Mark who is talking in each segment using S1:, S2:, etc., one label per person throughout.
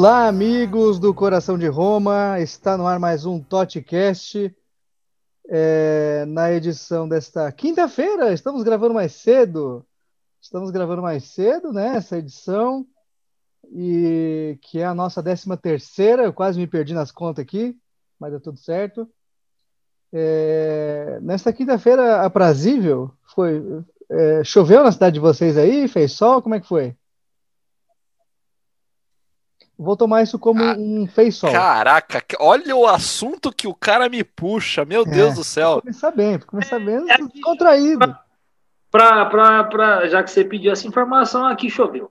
S1: Olá, amigos do Coração de Roma. Está no ar mais um Totcast. É, na edição desta quinta-feira, estamos gravando mais cedo. Estamos gravando mais cedo, né? Essa edição. E que é a nossa décima terceira. Eu quase me perdi nas contas aqui, mas deu tudo certo. É, nesta quinta-feira aprazível, foi. É, choveu na cidade de vocês aí? Fez sol? Como é que foi? Vou tomar isso como ah, um fez sol.
S2: Caraca, olha o assunto que o cara me puxa, meu é, Deus do céu.
S1: Começar bem, começar bem é, contraído.
S3: Pra, pra, pra, já que você pediu essa informação, aqui choveu.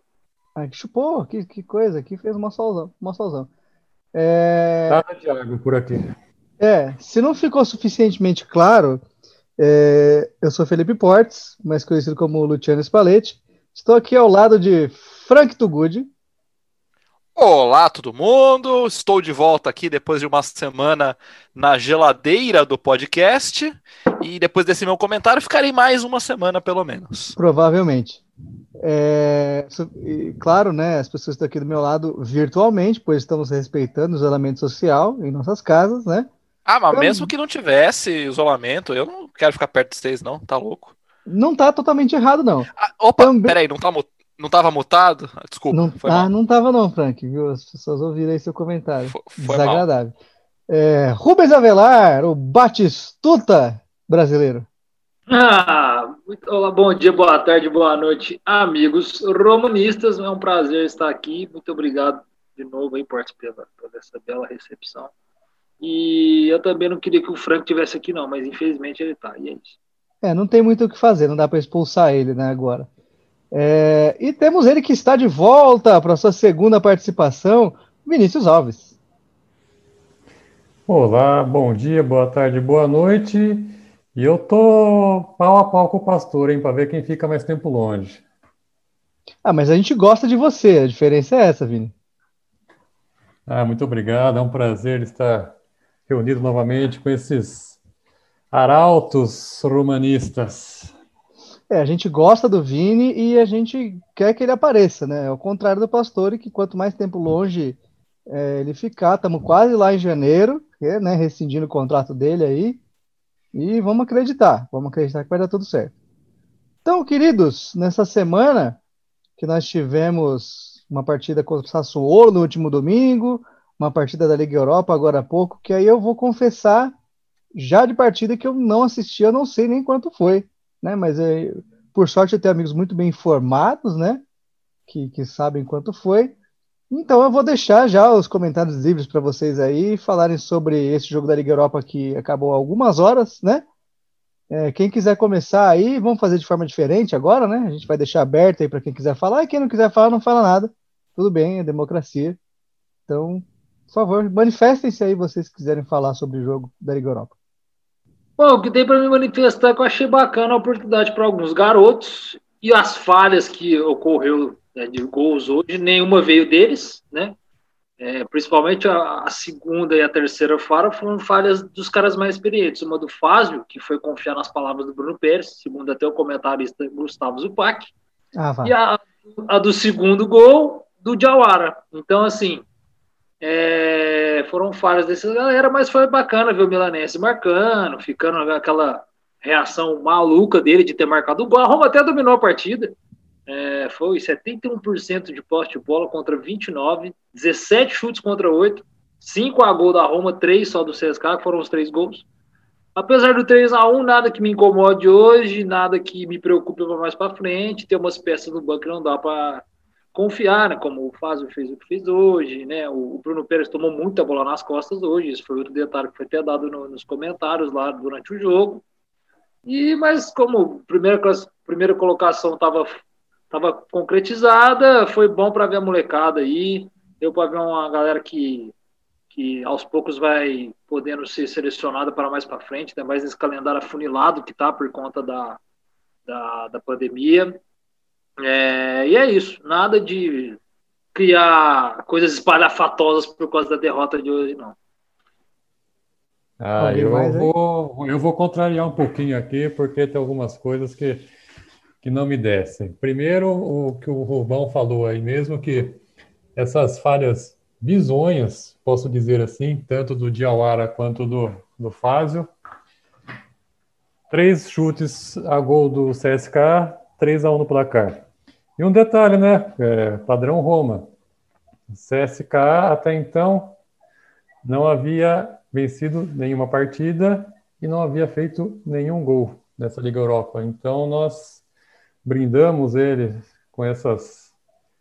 S1: Aqui chupou, que, que coisa, aqui fez uma solzão. Uma solzão. É...
S4: Nada de água por aqui.
S1: É, se não ficou suficientemente claro, é, eu sou Felipe Portes, mais conhecido como Luciano Spalletti. Estou aqui ao lado de Frank Tugudi.
S2: Olá, todo mundo! Estou de volta aqui depois de uma semana na geladeira do podcast. E depois desse meu comentário, ficarei mais uma semana, pelo menos.
S1: Provavelmente. É, claro, né? As pessoas estão aqui do meu lado virtualmente, pois estamos respeitando o isolamento social em nossas casas, né?
S2: Ah, mas então, mesmo que não tivesse isolamento, eu não quero ficar perto de vocês, não. Tá louco.
S1: Não tá totalmente errado, não.
S2: Ah, opa, Também... peraí, não tá não tava mutado? Desculpa.
S1: Não, ah, mal. não tava não, Frank, viu? As pessoas ouviram aí seu comentário. Foi, foi Desagradável. É, Rubens Avelar, o Batistuta brasileiro.
S3: Ah, muito, olá, bom dia, boa tarde, boa noite, amigos romanistas. É um prazer estar aqui. Muito obrigado de novo aí por, por essa bela recepção. E eu também não queria que o Frank tivesse aqui, não, mas infelizmente ele tá. E é isso.
S1: É, não tem muito o que fazer, não dá para expulsar ele, né, agora. É, e temos ele que está de volta para sua segunda participação, Vinícius Alves.
S4: Olá, bom dia, boa tarde, boa noite. E eu tô pau a pau com o pastor, hein, para ver quem fica mais tempo longe.
S1: Ah, mas a gente gosta de você, a diferença é essa, Vini.
S4: Ah, muito obrigado, é um prazer estar reunido novamente com esses arautos romanistas.
S1: É, a gente gosta do Vini e a gente quer que ele apareça, né? Ao contrário do Pastore, que quanto mais tempo longe é, ele ficar, estamos quase lá em janeiro, né, rescindindo o contrato dele aí, e vamos acreditar, vamos acreditar que vai dar tudo certo. Então, queridos, nessa semana que nós tivemos uma partida contra o Sassuolo no último domingo, uma partida da Liga Europa agora há pouco, que aí eu vou confessar já de partida que eu não assisti, eu não sei nem quanto foi né? Mas é, por sorte eu tenho amigos muito bem informados, né? Que, que sabem quanto foi. Então eu vou deixar já os comentários livres para vocês aí falarem sobre esse jogo da Liga Europa que acabou há algumas horas, né? É, quem quiser começar aí, vamos fazer de forma diferente agora, né? A gente vai deixar aberto aí para quem quiser falar, e quem não quiser falar, não fala nada. Tudo bem, é democracia. Então, por favor, manifestem-se aí vocês quiserem falar sobre o jogo da Liga Europa.
S3: Bom, o que tem para me manifestar é que eu achei bacana a oportunidade para alguns garotos e as falhas que ocorreu né, de gols hoje, nenhuma veio deles, né? É, principalmente a, a, segunda e a terceira falha foram falhas dos caras mais experientes. Uma do Fázio, que foi confiar nas palavras do Bruno Pérez, segundo até o comentarista Gustavo Zupac. Ah, e a, a, do segundo gol do Jawara. Então, assim, é, foram falhas dessa galera, mas foi bacana ver o Milanese marcando, ficando aquela reação maluca dele de ter marcado o gol. A Roma até dominou a partida. É, foi 71% de posse de bola contra 29, 17 chutes contra 8, 5 a gol da Roma, 3 só do CSK, que foram os 3 gols. Apesar do 3 a 1 nada que me incomode hoje, nada que me preocupe mais para frente. Tem umas peças no banco que não dá para confiar, né, como o Fázio fez o que fez hoje, né, o Bruno Pérez tomou muita bola nas costas hoje, isso foi outro detalhe que foi até dado no, nos comentários lá durante o jogo, e mas como primeira, primeira colocação estava tava concretizada, foi bom para ver a molecada aí, deu para ver uma galera que, que aos poucos vai podendo ser selecionada para mais para frente, ainda mais nesse calendário afunilado que tá por conta da, da, da pandemia, é, e é isso, nada de criar coisas espalhafatosas por causa da derrota de hoje, não.
S4: Ah, eu vou, eu vou contrariar um pouquinho aqui, porque tem algumas coisas que, que não me descem. Primeiro, o que o Rubão falou aí mesmo, que essas falhas bizonhas, posso dizer assim, tanto do Diawara quanto do, do Fázio. Três chutes a gol do CSK, 3 a 1 no placar. E um detalhe, né? É, padrão Roma. CSK até então não havia vencido nenhuma partida e não havia feito nenhum gol nessa Liga Europa. Então nós brindamos ele com essas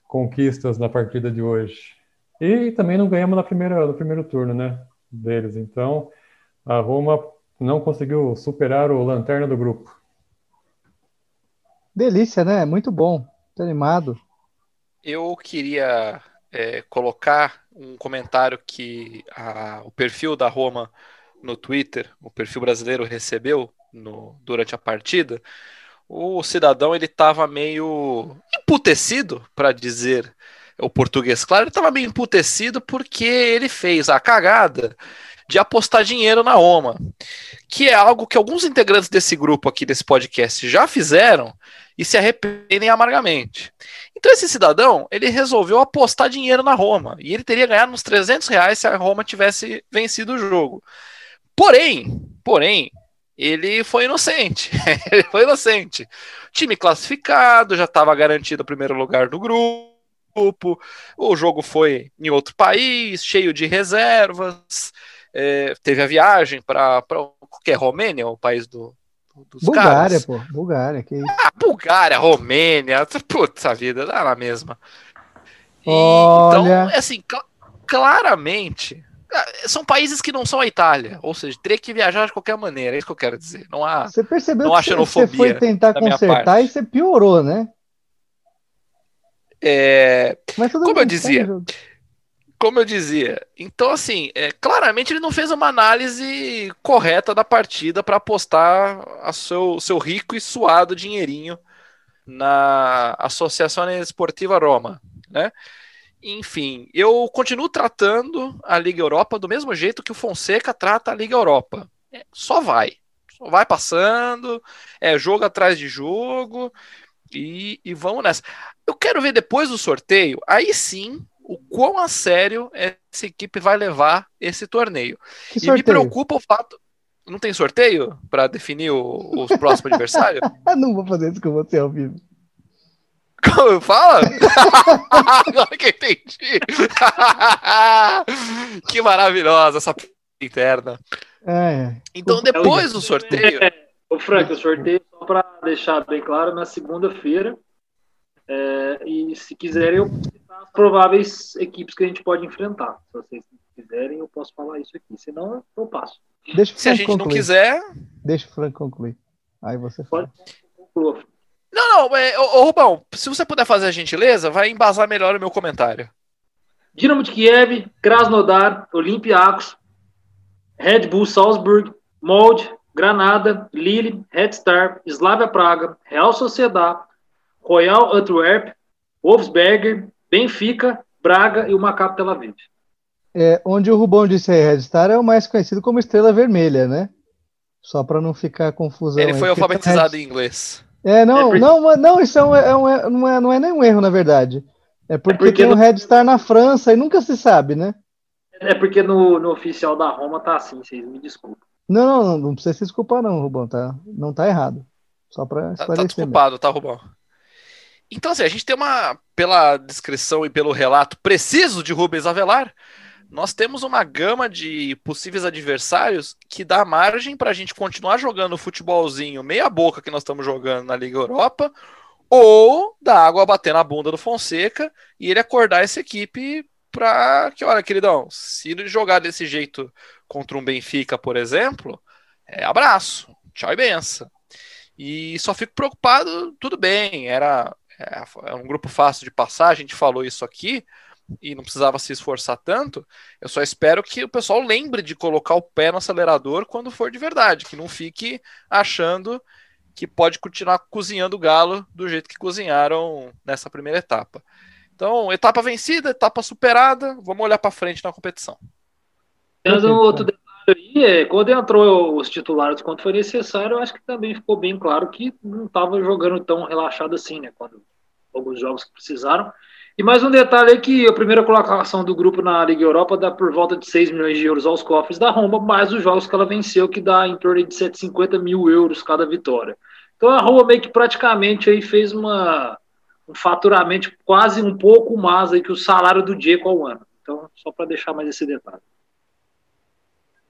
S4: conquistas na partida de hoje. E também não ganhamos na primeira, no primeiro turno, né? Deles. Então a Roma não conseguiu superar o lanterna do grupo.
S1: Delícia, né? Muito bom. Tô animado.
S2: Eu queria é, colocar um comentário que a, o perfil da Roma no Twitter, o perfil brasileiro recebeu no, durante a partida. O cidadão ele estava meio emputecido, para dizer o português claro, ele estava meio emputecido porque ele fez a cagada de apostar dinheiro na Roma, que é algo que alguns integrantes desse grupo aqui desse podcast já fizeram e se arrependem amargamente. Então esse cidadão, ele resolveu apostar dinheiro na Roma, e ele teria ganhado uns 300 reais se a Roma tivesse vencido o jogo. Porém, porém, ele foi inocente. ele foi inocente. Time classificado, já estava garantido o primeiro lugar do grupo. O jogo foi em outro país, cheio de reservas é, teve a viagem para que é Romênia, o país do,
S1: dos Bulgária, caras. pô, Bulgária, que isso.
S2: Ah, Bulgária, Romênia, putz, a vida dá na mesma.
S1: E, Olha... Então,
S2: assim, cl claramente, ah, são países que não são a Itália, ou seja, teria que viajar de qualquer maneira, é isso que eu quero dizer. Não há,
S1: você percebeu não há que xenofobia você foi tentar consertar e você piorou, né?
S2: É, como eu dizia, como eu dizia, então assim, é, claramente ele não fez uma análise correta da partida para apostar o seu, seu rico e suado dinheirinho na Associação Esportiva Roma, né? Enfim, eu continuo tratando a Liga Europa do mesmo jeito que o Fonseca trata a Liga Europa. É, só vai, só vai passando, é jogo atrás de jogo e, e vamos nessa. Eu quero ver depois do sorteio, aí sim o quão a sério essa equipe vai levar esse torneio. E me preocupa o fato. Não tem sorteio para definir o, os próximos adversários?
S1: não vou fazer isso com você ao vivo.
S2: Como fala? Agora que eu entendi. que maravilhosa essa interna.
S1: É.
S2: Então, depois do sorteio. É,
S3: o Frank, o sorteio, só para deixar bem claro, na segunda-feira. É, e se quiserem, eu prováveis equipes que a gente pode enfrentar. Se vocês quiserem, eu posso falar isso aqui. Senão, eu passo.
S2: Deixa Se a gente concluir. não quiser.
S1: Deixa o Frank concluir. Aí você
S3: pode concluir.
S2: Não, não, é, ô, ô, Rubão, se você puder fazer a gentileza, vai embasar melhor o meu comentário.
S3: Dinamo de Kiev, Krasnodar, Olympiacos, Red Bull Salzburg, Molde, Granada, Lille, Red Star, Slavia Praga, Real Sociedad, Royal Antwerp, Wolfsberger, Benfica, Braga e o Maccabi Tel Aviv.
S1: É, onde o Rubão disse aí, Red Star é o mais conhecido como Estrela Vermelha, né? Só para não ficar confusão.
S2: Ele foi alfabetizado Red... em inglês.
S1: É, não, é não, não, isso é um, é um, é, não, é, não é nenhum erro, na verdade. É porque, é porque tem o no... Red Star na França e nunca se sabe, né?
S3: É porque no, no oficial da Roma tá assim, vocês me desculpem.
S1: Não, não, não, não precisa se desculpar não, Rubão, tá? Não tá errado. Só para esclarecer. Tá, tá
S2: desculpado, mesmo. tá, Rubão? Então, assim, a gente tem uma, pela descrição e pelo relato preciso de Rubens Avelar, nós temos uma gama de possíveis adversários que dá margem para a gente continuar jogando o futebolzinho meia boca que nós estamos jogando na Liga Europa, ou da água bater na bunda do Fonseca e ele acordar essa equipe para que, olha, queridão, se jogar desse jeito contra um Benfica, por exemplo, é abraço, tchau e benção. E só fico preocupado, tudo bem, era é, é um grupo fácil de passar, a gente falou isso aqui e não precisava se esforçar tanto. Eu só espero que o pessoal lembre de colocar o pé no acelerador quando for de verdade, que não fique achando que pode continuar cozinhando o galo do jeito que cozinharam nessa primeira etapa. Então, etapa vencida, etapa superada, vamos olhar para frente na competição.
S3: Temos um outro detalhe aí, é, quando entrou os titulares quando foi necessário, eu acho que também ficou bem claro que não estava jogando tão relaxado assim, né? Quando alguns jogos que precisaram. E mais um detalhe é que a primeira colocação do grupo na Liga Europa dá por volta de 6 milhões de euros aos cofres da Roma, mais os jogos que ela venceu, que dá em torno de 750 mil euros cada vitória. Então a Roma meio que praticamente aí fez uma, um faturamento quase um pouco mais aí que o salário do Diego ao ano. Então, só para deixar mais esse detalhe.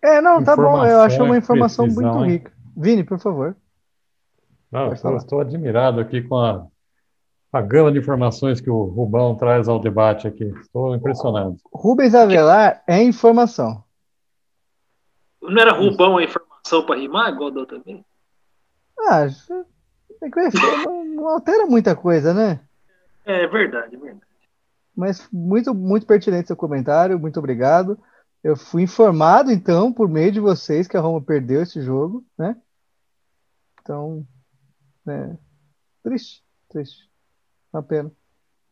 S1: É, não, tá bom. Eu acho uma informação muito hein? rica. Vini, por favor.
S4: Não, eu estou admirado aqui com a, a gama de informações que o Rubão traz ao debate aqui. Estou impressionado.
S1: Rubens Avelar é informação.
S3: Não era Rubão a informação para rimar, igual da outra vez?
S1: Ah, não, não altera muita coisa, né?
S3: É verdade, é verdade.
S1: Mas muito, muito pertinente seu comentário, muito obrigado. Eu fui informado, então, por meio de vocês, que a Roma perdeu esse jogo, né? Então, é, triste, triste. Uma pena.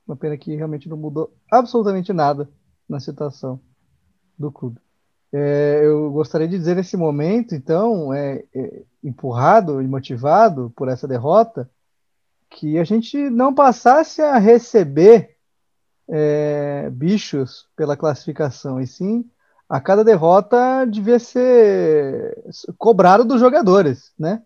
S1: Uma pena que realmente não mudou absolutamente nada na situação do clube. É, eu gostaria de dizer nesse momento, então, é, é, empurrado e motivado por essa derrota, que a gente não passasse a receber é, bichos pela classificação, e sim a cada derrota devia ser cobrado dos jogadores, né?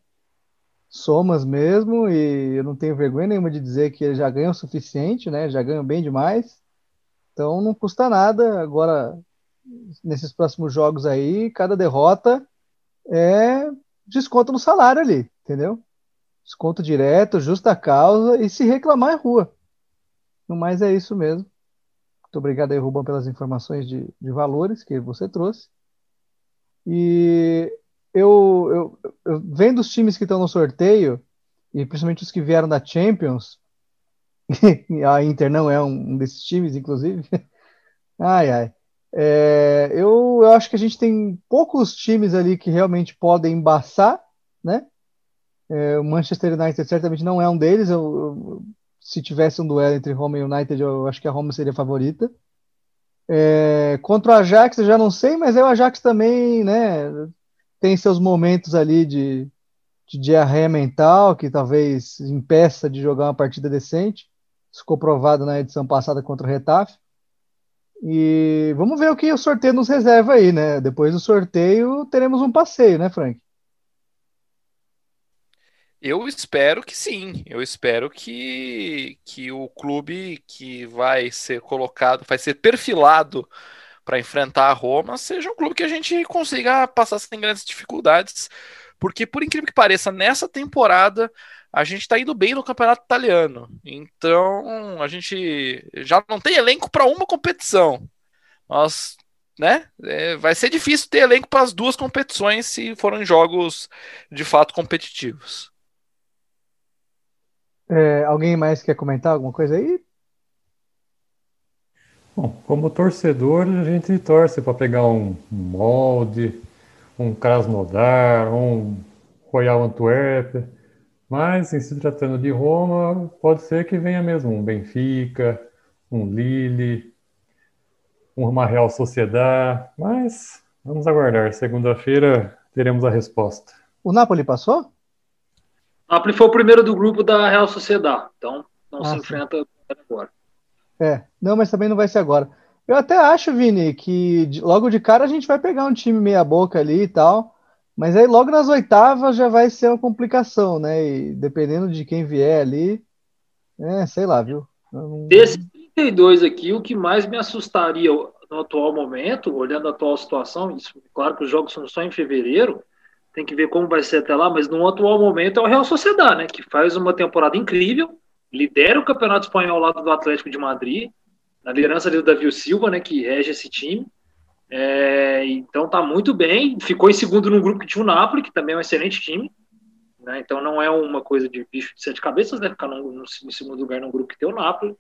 S1: Somas mesmo, e eu não tenho vergonha nenhuma de dizer que eles já ganham o suficiente, né? Já ganham bem demais. Então não custa nada agora nesses próximos jogos aí, cada derrota é desconto no salário ali, entendeu? Desconto direto, justa causa e se reclamar é rua. No mais é isso mesmo. Muito obrigado aí, Rubão, pelas informações de, de valores que você trouxe. E eu, eu, eu vendo os times que estão no sorteio, e principalmente os que vieram da Champions, a Inter não é um desses times, inclusive. Ai, ai. É, eu, eu acho que a gente tem poucos times ali que realmente podem embaçar, né? É, o Manchester United certamente não é um deles. Eu, eu, se tivesse um duelo entre Roma e United, eu acho que a Roma seria a favorita. É, contra o Ajax, eu já não sei, mas é o Ajax também, né? Tem seus momentos ali de, de diarreia mental, que talvez impeça de jogar uma partida decente. Isso ficou provado na edição passada contra o Retafe. E vamos ver o que o sorteio nos reserva aí, né? Depois do sorteio teremos um passeio, né, Frank?
S2: Eu espero que sim. Eu espero que, que o clube que vai ser colocado, vai ser perfilado para enfrentar a Roma, seja um clube que a gente consiga passar sem grandes dificuldades. Porque, por incrível que pareça, nessa temporada a gente está indo bem no campeonato italiano. Então, a gente já não tem elenco para uma competição. Nós, né? É, vai ser difícil ter elenco para as duas competições se forem jogos de fato competitivos.
S1: É, alguém mais quer comentar alguma coisa aí?
S4: Bom, como torcedor, a gente torce para pegar um molde, um Krasnodar, um Royal Antwerp. Mas, em se tratando de Roma, pode ser que venha mesmo um Benfica, um Lille, uma Real Sociedade. Mas vamos aguardar. Segunda-feira teremos a resposta.
S1: O Napoli passou?
S3: Napoli foi o primeiro do grupo da Real Sociedade. Então, não ah, se sim. enfrenta agora.
S1: É, não, mas também não vai ser agora. Eu até acho, Vini, que logo de cara a gente vai pegar um time meia-boca ali e tal. Mas aí logo nas oitavas já vai ser uma complicação, né? E dependendo de quem vier ali, é, sei lá, viu?
S3: Não... Desses 32 aqui, o que mais me assustaria no atual momento, olhando a atual situação, isso, claro que os jogos são só em fevereiro, tem que ver como vai ser até lá, mas no atual momento é o Real Sociedade, né? Que faz uma temporada incrível, lidera o Campeonato Espanhol ao lado do Atlético de Madrid, na liderança do Davi Silva, né? Que rege esse time. É, então tá muito bem. Ficou em segundo num grupo que tinha o Napoli, que também é um excelente time. Né? Então não é uma coisa de bicho de sete cabeças, né? Ficar no, no, no segundo lugar num grupo que tem o Napoli.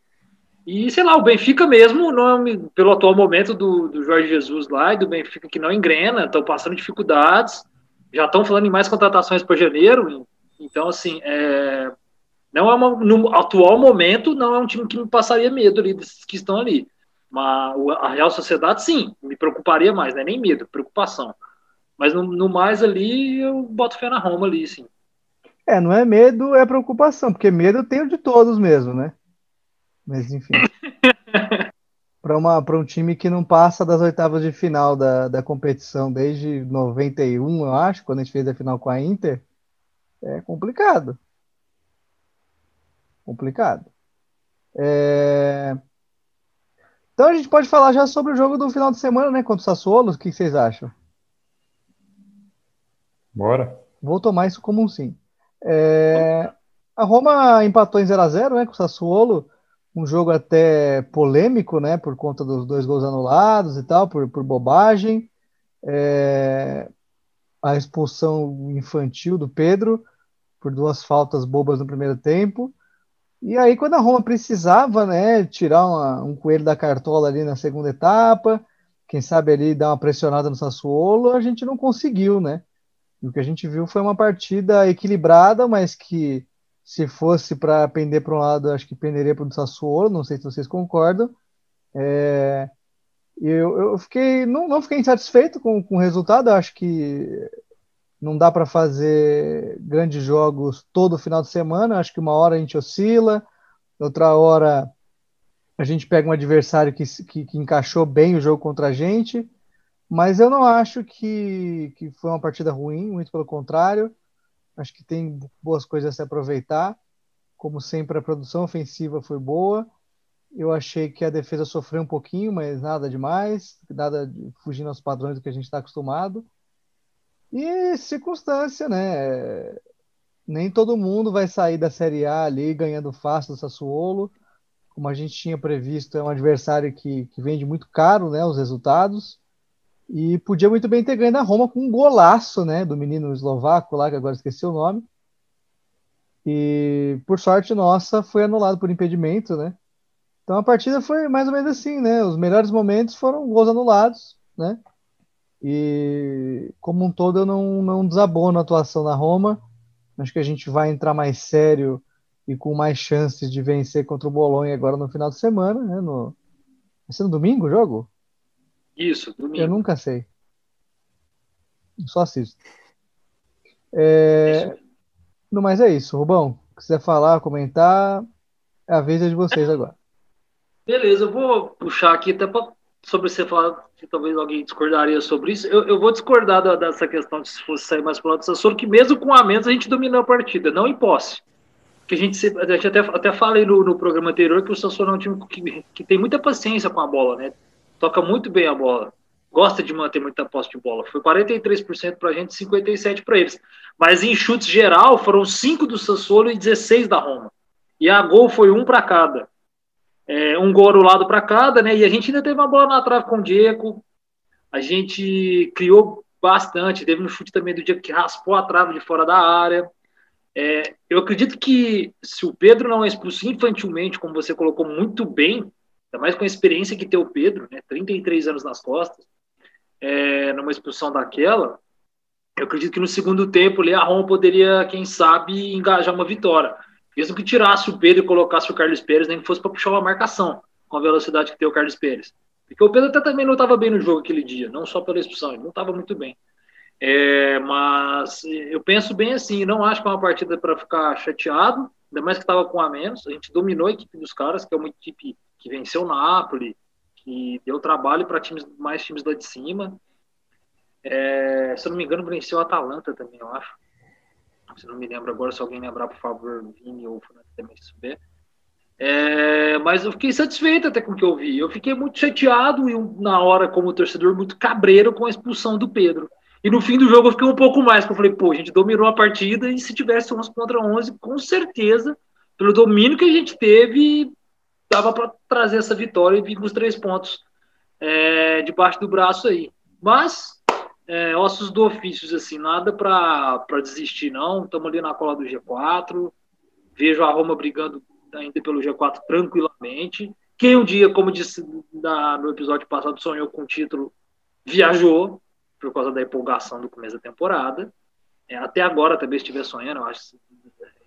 S3: E sei lá, o Benfica mesmo, não, pelo atual momento do, do Jorge Jesus lá e do Benfica que não engrena, estão passando dificuldades, já estão falando em mais contratações para janeiro. Então, assim, é, não é uma, no atual momento, não é um time que me passaria medo ali, desses que estão ali. Mas a Real Sociedade, sim, me preocuparia mais, né? Nem medo, preocupação. Mas no, no mais ali, eu boto fé na Roma ali, sim.
S1: É, não é medo, é preocupação, porque medo eu tenho de todos mesmo, né? Mas enfim. para um time que não passa das oitavas de final da, da competição desde 91, eu acho, quando a gente fez a final com a Inter, é complicado. Complicado. É... Então a gente pode falar já sobre o jogo do final de semana, né? Contra o Sassuolo, o que vocês acham?
S4: Bora.
S1: Vou tomar isso como um sim. É... A Roma empatou em 0 a 0 né, com o Sassuolo um jogo até polêmico, né, por conta dos dois gols anulados e tal, por, por bobagem. É, a expulsão infantil do Pedro por duas faltas bobas no primeiro tempo. E aí, quando a Roma precisava, né, tirar uma, um coelho da cartola ali na segunda etapa, quem sabe ali dar uma pressionada no Sassuolo, a gente não conseguiu, né? E o que a gente viu foi uma partida equilibrada, mas que se fosse para pender para um lado, acho que penderia para o Sassuolo, não sei se vocês concordam. É, eu, eu fiquei, não, não fiquei insatisfeito com, com o resultado, acho que não dá para fazer grandes jogos todo final de semana, acho que uma hora a gente oscila, outra hora a gente pega um adversário que, que, que encaixou bem o jogo contra a gente, mas eu não acho que, que foi uma partida ruim, muito pelo contrário. Acho que tem boas coisas a se aproveitar. Como sempre, a produção ofensiva foi boa. Eu achei que a defesa sofreu um pouquinho, mas nada demais, nada de, fugindo aos padrões do que a gente está acostumado. E circunstância, né? Nem todo mundo vai sair da Série A ali ganhando fácil do Sassuolo. Como a gente tinha previsto, é um adversário que, que vende muito caro né, os resultados. E podia muito bem ter ganho da Roma com um golaço, né, do menino eslovaco lá, que agora esqueci o nome. E por sorte nossa, foi anulado por impedimento, né? Então a partida foi mais ou menos assim, né? Os melhores momentos foram gols anulados, né? E como um todo eu não, não desabono a atuação da Roma. Acho que a gente vai entrar mais sério e com mais chances de vencer contra o Bolonha agora no final de semana, né? No... Vai ser no domingo o jogo?
S3: Isso, domingo.
S1: Eu nunca sei. Só assisto. É... No mais é isso. Rubão, quiser falar, comentar, é a vez é de vocês agora.
S3: Beleza, eu vou puxar aqui até pra, sobre você falar que talvez alguém discordaria sobre isso. Eu, eu vou discordar da, dessa questão de se fosse sair mais pro lado do Sassuolo, que mesmo com a menos a gente dominou a partida, não em posse. Que a gente, a gente até, até falei no, no programa anterior que o Sassuolo é um time que, que tem muita paciência com a bola, né? Toca muito bem a bola, gosta de manter muita posse de bola. Foi 43% para a gente, 57% para eles. Mas em chutes geral, foram 5 do Sassuolo e 16 da Roma. E a gol foi um para cada. É, um gol lado para cada, né? E a gente ainda teve uma bola na trave com o Diego. A gente criou bastante. Teve um chute também do Diego que raspou a trave de fora da área. É, eu acredito que se o Pedro não é expulso infantilmente, como você colocou muito bem, ainda mais com a experiência que tem o Pedro, né, 33 anos nas costas, é, numa expulsão daquela, eu acredito que no segundo tempo ali, a Roma poderia, quem sabe, engajar uma vitória. Mesmo que tirasse o Pedro e colocasse o Carlos Pérez, nem que fosse para puxar uma marcação com a velocidade que tem o Carlos Pérez. Porque o Pedro até também não estava bem no jogo aquele dia, não só pela expulsão, ele não estava muito bem. É, mas eu penso bem assim, não acho que é uma partida para ficar chateado, ainda mais que estava com a menos. A gente dominou a equipe dos caras, que é uma equipe que venceu o Napoli, que deu trabalho para times, mais times lá de cima. É, se eu não me engano, venceu o Atalanta também, eu acho. Se não me lembro agora, se alguém lembrar, por favor, Vini ou Fernando também se souber. É, mas eu fiquei satisfeito até com o que eu vi. Eu fiquei muito chateado e na hora, como torcedor, muito cabreiro com a expulsão do Pedro. E no fim do jogo eu fiquei um pouco mais, porque eu falei, pô, a gente dominou a partida e se tivesse 11 contra 11, com certeza, pelo domínio que a gente teve, dava para trazer essa vitória e vir com os três pontos é, debaixo do braço aí. Mas, é, ossos do ofício, assim, nada para desistir, não. Estamos ali na cola do G4. Vejo a Roma brigando ainda pelo G4 tranquilamente. Quem um dia, como disse na, no episódio passado, sonhou com o título, viajou por causa da empolgação do começo da temporada. É, até agora também estiver sonhando, eu acho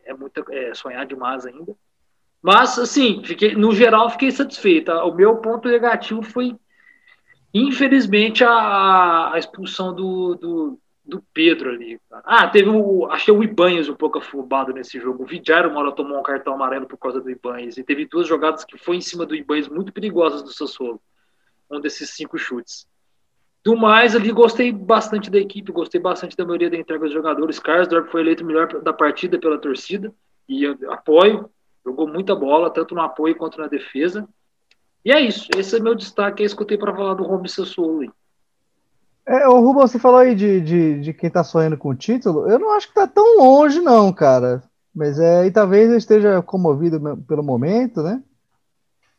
S3: é muito é, sonhar demais ainda. Mas, assim, fiquei, no geral, fiquei satisfeito. O meu ponto negativo foi, infelizmente, a, a expulsão do, do, do, Pedro ali. Ah, teve o. Achei o Ibanhes um pouco afobado nesse jogo. O Vidiário, uma hora, tomou um cartão amarelo por causa do Ibanhes. E teve duas jogadas que foi em cima do Ibanhes muito perigosas do Sassuolo. um desses cinco chutes. Do mais, ali gostei bastante da equipe, gostei bastante da maioria da entrega dos jogadores. Karsdorp foi eleito o melhor da partida pela torcida e apoio, jogou muita bola, tanto no apoio quanto na defesa. E é isso, esse é meu destaque, é isso que eu tenho para falar do Rob Sassuolo.
S1: É, o Rubão, você falou aí de, de, de quem tá sonhando com o título. Eu não acho que tá tão longe, não, cara. Mas é, e talvez eu esteja comovido pelo momento, né?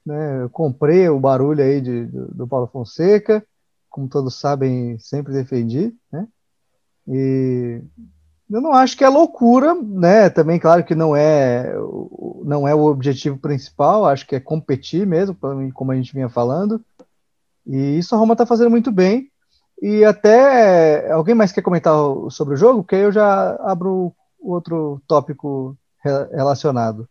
S1: né? Eu comprei o barulho aí de, do Paulo Fonseca, como todos sabem, sempre defendi, né? E eu não acho que é loucura, né? Também, claro que não é, não é o objetivo principal, acho que é competir mesmo, como a gente vinha falando. E isso a Roma está fazendo muito bem. E até alguém mais quer comentar sobre o jogo? Porque aí eu já abro outro tópico relacionado.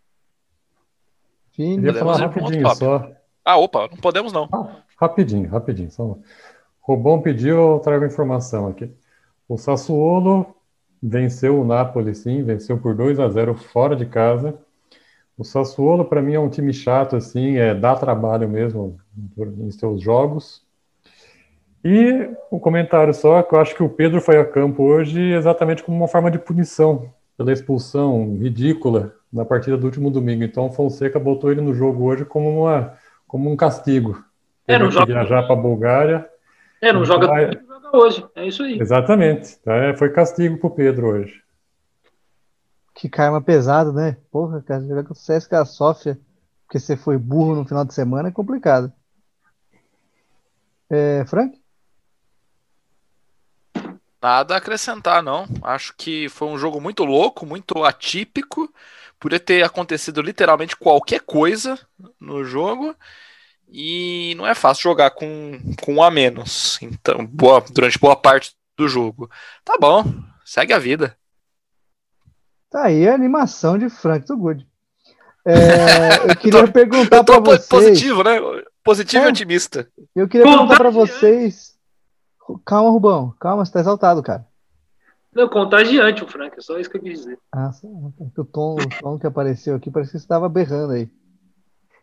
S4: Fim, Queria falar rapidinho só.
S2: Ah, opa, não podemos não.
S4: Ah, rapidinho, rapidinho. Só... Robão pediu, eu trago informação aqui. O Sassuolo venceu o Napoli, sim, venceu por 2 a 0 fora de casa. O Sassuolo, para mim, é um time chato, assim, é, dá trabalho mesmo em seus jogos. E um comentário só, que eu acho que o Pedro foi a campo hoje exatamente como uma forma de punição pela expulsão ridícula na partida do último domingo. Então o Fonseca botou ele no jogo hoje como, uma, como um castigo.
S3: É, não joga...
S4: viajar para a Bulgária.
S3: É, não joga, vai... joga hoje. É isso aí.
S4: Exatamente. É, foi castigo para o Pedro hoje.
S1: Que karma pesado, né? Porra, cara, jogar com o CSKA Sofia porque você foi burro no final de semana é complicado. É, Frank?
S2: Nada a acrescentar, não. Acho que foi um jogo muito louco, muito atípico. Podia ter acontecido literalmente qualquer coisa no jogo. E não é fácil jogar com, com um a menos. Então, boa, durante boa parte do jogo. Tá bom, segue a vida.
S1: Tá aí a animação de Frank do Good. É, eu queria perguntar para vocês.
S2: Positivo, né? Positivo é, e otimista.
S1: Eu queria perguntar para vocês Calma, Rubão. Calma, você tá exaltado, cara.
S3: Não, contagiante o Frank, é só isso que eu quis dizer. Ah,
S1: o tom, o tom que apareceu aqui parece que você estava berrando aí.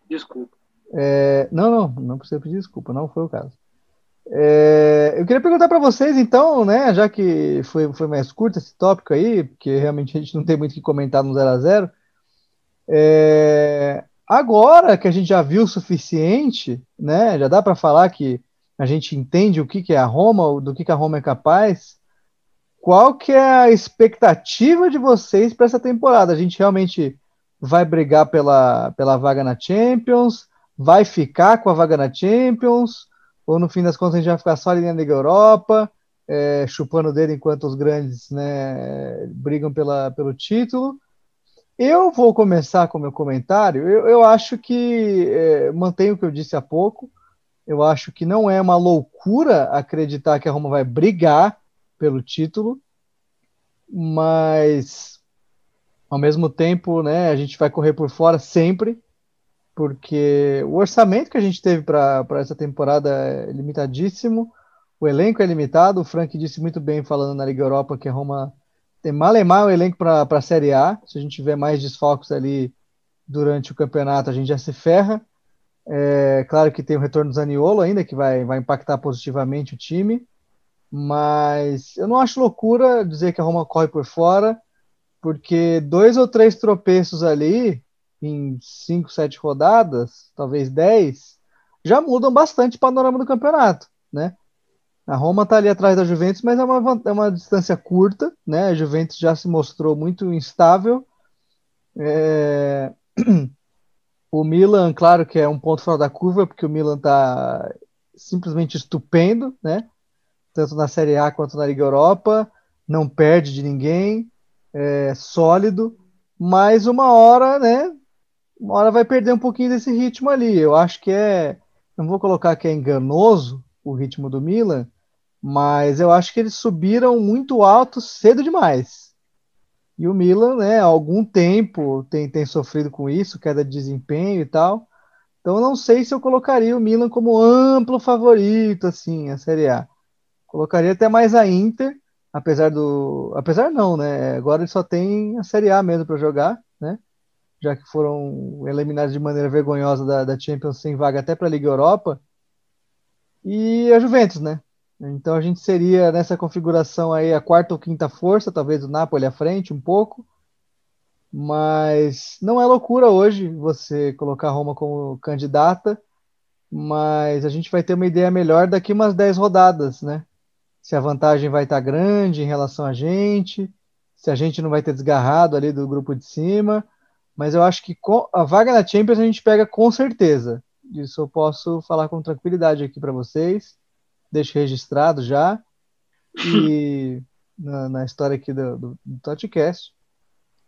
S3: Desculpa.
S1: É, não, não, não precisa pedir desculpa, não foi o caso. É, eu queria perguntar para vocês, então, né, já que foi, foi mais curto esse tópico aí, porque realmente a gente não tem muito o que comentar no 0 a 0 é, agora que a gente já viu o suficiente, né, já dá para falar que a gente entende o que, que é a Roma, do que, que a Roma é capaz, qual que é a expectativa de vocês para essa temporada? A gente realmente vai brigar pela, pela vaga na Champions? Vai ficar com a vaga na Champions? Ou no fim das contas a gente vai ficar só ali na Liga Europa, é, chupando dedo enquanto os grandes né, brigam pela, pelo título? Eu vou começar com o meu comentário. Eu, eu acho que é, mantenho o que eu disse há pouco. Eu acho que não é uma loucura acreditar que a Roma vai brigar pelo título, mas ao mesmo tempo, né, a gente vai correr por fora sempre, porque o orçamento que a gente teve para essa temporada é limitadíssimo, o elenco é limitado. O Frank disse muito bem falando na Liga Europa que a Roma tem mal e mal o elenco para a Série A. Se a gente tiver mais desfalques ali durante o campeonato, a gente já se ferra. É, claro que tem o retorno do Zaniolo ainda, que vai, vai impactar positivamente o time, mas eu não acho loucura dizer que a Roma corre por fora, porque dois ou três tropeços ali, em cinco, sete rodadas, talvez dez, já mudam bastante o panorama do campeonato, né? A Roma está ali atrás da Juventus, mas é uma, é uma distância curta, né? A Juventus já se mostrou muito instável. É... O Milan, claro que é um ponto fora da curva, porque o Milan está simplesmente estupendo, né? Tanto na Série A quanto na Liga Europa, não perde de ninguém, é sólido, mas uma hora, né? Uma hora vai perder um pouquinho desse ritmo ali. Eu acho que é, não vou colocar que é enganoso o ritmo do Milan, mas eu acho que eles subiram muito alto cedo demais. E o Milan, né, há algum tempo tem, tem sofrido com isso, queda de desempenho e tal. Então não sei se eu colocaria o Milan como amplo favorito, assim, a Série A. Colocaria até mais a Inter, apesar do. Apesar não, né? Agora ele só tem a Série A mesmo para jogar, né? Já que foram eliminados de maneira vergonhosa da, da Champions sem vaga até para a Liga Europa. e a Juventus, né? Então a gente seria nessa configuração aí a quarta ou quinta força, talvez o Napoli à frente um pouco. Mas não é loucura hoje você colocar Roma como candidata, mas a gente vai ter uma ideia melhor daqui umas 10 rodadas, né? Se a vantagem vai estar grande em relação a gente, se a gente não vai ter desgarrado ali do grupo de cima. Mas eu acho que a vaga na Champions a gente pega com certeza. Isso eu posso falar com tranquilidade aqui para vocês. Deixo registrado já. E na, na história aqui do, do, do Totcast.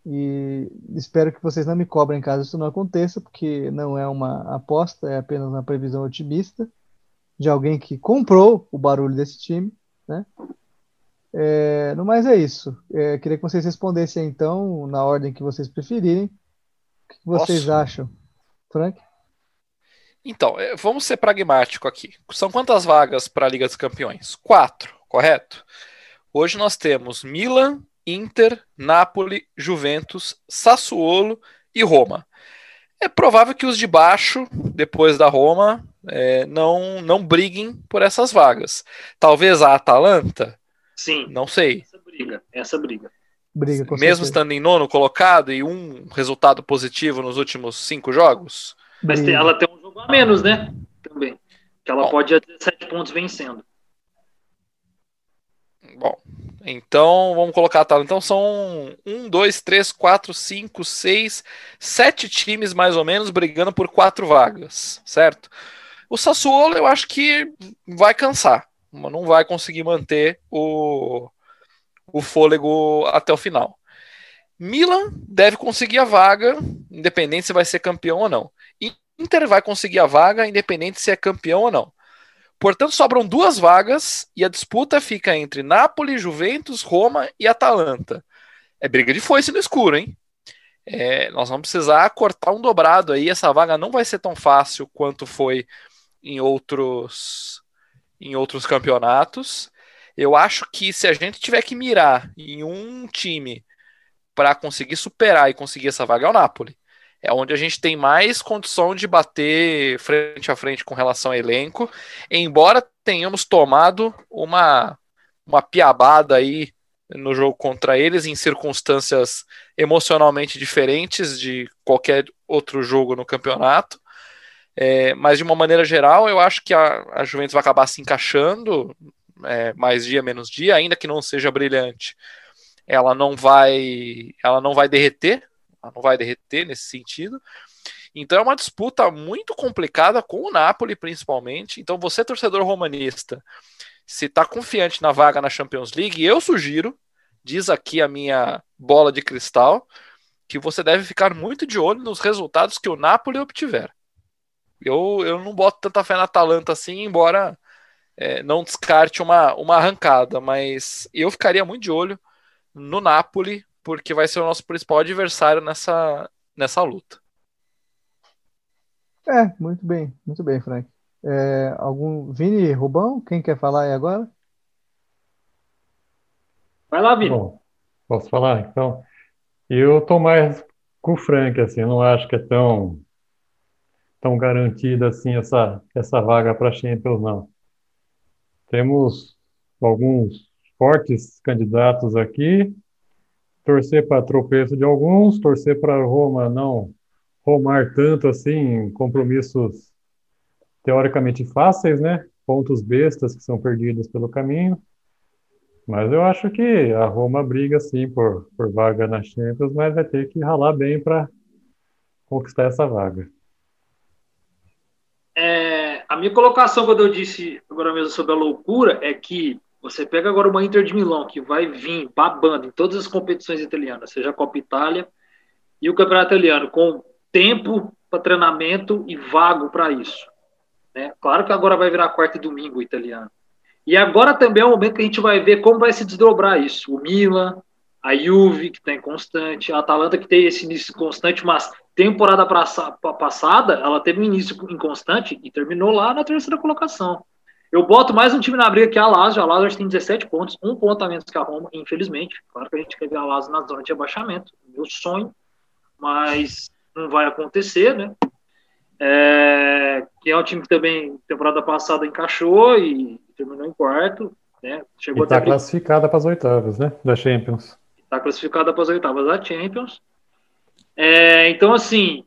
S1: E espero que vocês não me cobrem caso isso não aconteça, porque não é uma aposta, é apenas uma previsão otimista de alguém que comprou o barulho desse time, né? É, no mais é isso. É, queria que vocês respondessem então, na ordem que vocês preferirem. O que vocês Posso? acham? Frank?
S2: Então, é, vamos ser pragmático aqui. São quantas vagas para a Liga dos Campeões? Quatro, correto? Hoje nós temos Milan, Inter, Napoli, Juventus, Sassuolo e Roma. É provável que os de baixo, depois da Roma, é, não, não briguem por essas vagas. Talvez a Atalanta?
S3: Sim.
S2: Não sei.
S3: Essa briga. Essa briga.
S1: Briga
S2: Mesmo certeza. estando em nono colocado e um resultado positivo nos últimos cinco jogos?
S3: Mas tem, ela tem um jogo a menos, né? Também. Que ela Bom. pode ir a 17 pontos vencendo.
S2: Bom, então vamos colocar a tabela. Então são um, dois, três, quatro, cinco, seis, sete times mais ou menos brigando por quatro vagas, certo? O Sassuolo eu acho que vai cansar, não vai conseguir manter o, o fôlego até o final. Milan deve conseguir a vaga, independente se vai ser campeão ou não. Inter vai conseguir a vaga, independente se é campeão ou não. Portanto, sobram duas vagas e a disputa fica entre Napoli, Juventus, Roma e Atalanta. É briga de foice no escuro, hein? É, nós vamos precisar cortar um dobrado aí. Essa vaga não vai ser tão fácil quanto foi em outros em outros campeonatos. Eu acho que se a gente tiver que mirar em um time para conseguir superar e conseguir essa vaga é o Napoli é onde a gente tem mais condição de bater frente a frente com relação ao elenco, embora tenhamos tomado uma, uma piabada aí no jogo contra eles em circunstâncias emocionalmente diferentes de qualquer outro jogo no campeonato. É, mas de uma maneira geral, eu acho que a, a Juventus vai acabar se encaixando é, mais dia menos dia, ainda que não seja brilhante. Ela não vai, ela não vai derreter não vai derreter nesse sentido. Então é uma disputa muito complicada com o Napoli, principalmente. Então, você, torcedor romanista, se está confiante na vaga na Champions League, eu sugiro, diz aqui a minha bola de cristal, que você deve ficar muito de olho nos resultados que o Napoli obtiver. Eu, eu não boto tanta fé na Atalanta assim, embora é, não descarte uma, uma arrancada, mas eu ficaria muito de olho no Napoli porque vai ser o nosso principal adversário nessa, nessa luta.
S1: É, muito bem, muito bem, Frank. É, algum Vini Rubão, quem quer falar aí agora?
S3: Vai lá, Vini.
S4: Bom, posso falar? Então, eu tô mais com o Frank, assim, eu não acho que é tão tão garantida assim essa essa vaga para Champions, não. Temos alguns fortes candidatos aqui, torcer para tropeço de alguns, torcer para Roma não romar tanto assim, compromissos teoricamente fáceis, né? Pontos bestas que são perdidos pelo caminho. Mas eu acho que a Roma briga sim por, por vaga na Champions, mas vai ter que ralar bem para conquistar essa vaga.
S3: É, a minha colocação, quando eu disse agora mesmo sobre a loucura, é que você pega agora uma Inter de Milão, que vai vir babando em todas as competições italianas, seja a Copa Itália e o Campeonato Italiano, com tempo para treinamento e vago para isso. Né? Claro que agora vai virar quarta e domingo o italiano. E agora também é o momento que a gente vai ver como vai se desdobrar isso. O Milan, a Juve, que está inconstante, a Atalanta, que tem esse início constante, mas temporada passada ela teve um início inconstante e terminou lá na terceira colocação. Eu boto mais um time na briga que é a Lazio. A Lazio tem 17 pontos, um ponto a menos que a Roma, infelizmente. Claro que a gente quer ver a Lazio na zona de abaixamento. Meu sonho, mas não vai acontecer, né? é, que é um time que também temporada passada encaixou e terminou em quarto, né?
S4: Chegou está classificada para as oitavas, né? Da Champions.
S3: Está classificada para as oitavas da Champions. É, então, assim,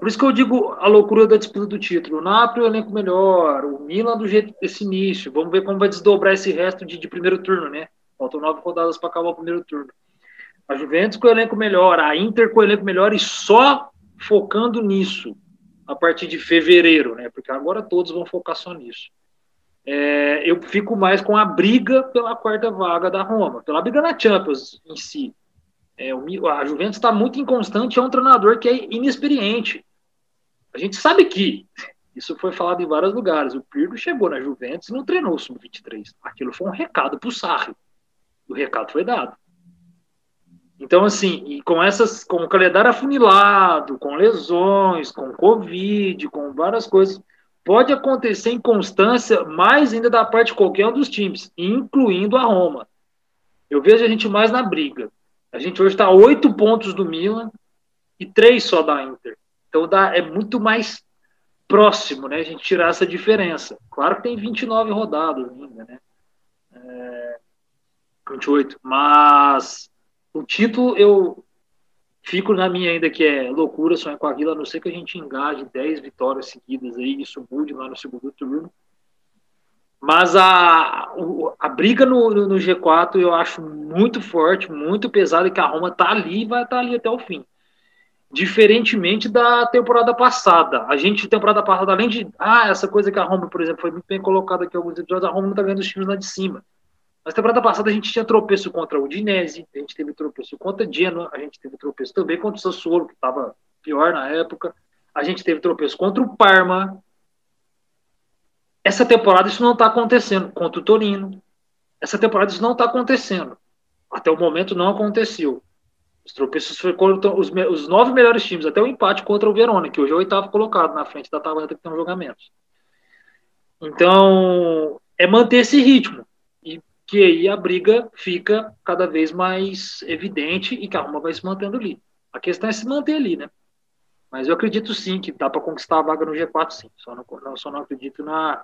S3: por isso que eu digo a loucura da disputa do título. O Napoli, o elenco melhor, o Milan do jeito desse início. Vamos ver como vai desdobrar esse resto de, de primeiro turno, né? Faltam nove rodadas para acabar o primeiro turno. A Juventus com o elenco melhor, a Inter com o elenco melhor e só focando nisso a partir de fevereiro, né? Porque agora todos vão focar só nisso. É, eu fico mais com a briga pela quarta vaga da Roma, pela briga na Champions em si. É, a Juventus está muito inconstante, é um treinador que é inexperiente. A gente sabe que isso foi falado em vários lugares. O Pirlo chegou na Juventus e não treinou o Sub-23. Aquilo foi um recado para o Sarri. O recado foi dado. Então, assim, e com essas, com o calendário afunilado, com lesões, com Covid, com várias coisas, pode acontecer inconstância mais ainda da parte de qualquer um dos times, incluindo a Roma. Eu vejo a gente mais na briga. A gente hoje está oito pontos do Milan e três só da Inter. Então dá, é muito mais próximo, né? A gente tirar essa diferença. Claro que tem 29 rodadas ainda, né? É, 28. Mas o título, eu fico na minha ainda que é loucura sonhar com a Vila, a não ser que a gente engaje 10 vitórias seguidas aí, isso mude lá no segundo turno. Mas a, a briga no, no, G4 eu acho muito forte, muito pesada, e que a Roma tá ali e vai estar tá ali até o fim. Diferentemente da temporada passada. A gente, temporada passada, além de. Ah, essa coisa que a Roma, por exemplo, foi muito bem colocada aqui alguns episódios, a Roma não tá ganhando os times lá de cima. Na temporada passada a gente tinha tropeço contra o Udinese, a gente teve tropeço contra a Genoa, a gente teve tropeço também contra o Sassuolo, que estava pior na época. A gente teve tropeço contra o Parma. Essa temporada isso não está acontecendo contra o Torino. Essa temporada isso não está acontecendo. Até o momento não aconteceu. Os tropeços foram os, os, nove melhores times, até o empate contra o Verona, que hoje é o oitavo colocado na frente da Atalanta que tem um jogamentos. Então, é manter esse ritmo que aí a briga fica cada vez mais evidente e que a Roma vai se mantendo ali. A questão é se manter ali, né? Mas eu acredito sim que dá para conquistar a vaga no G4, sim. Só não, só não acredito na,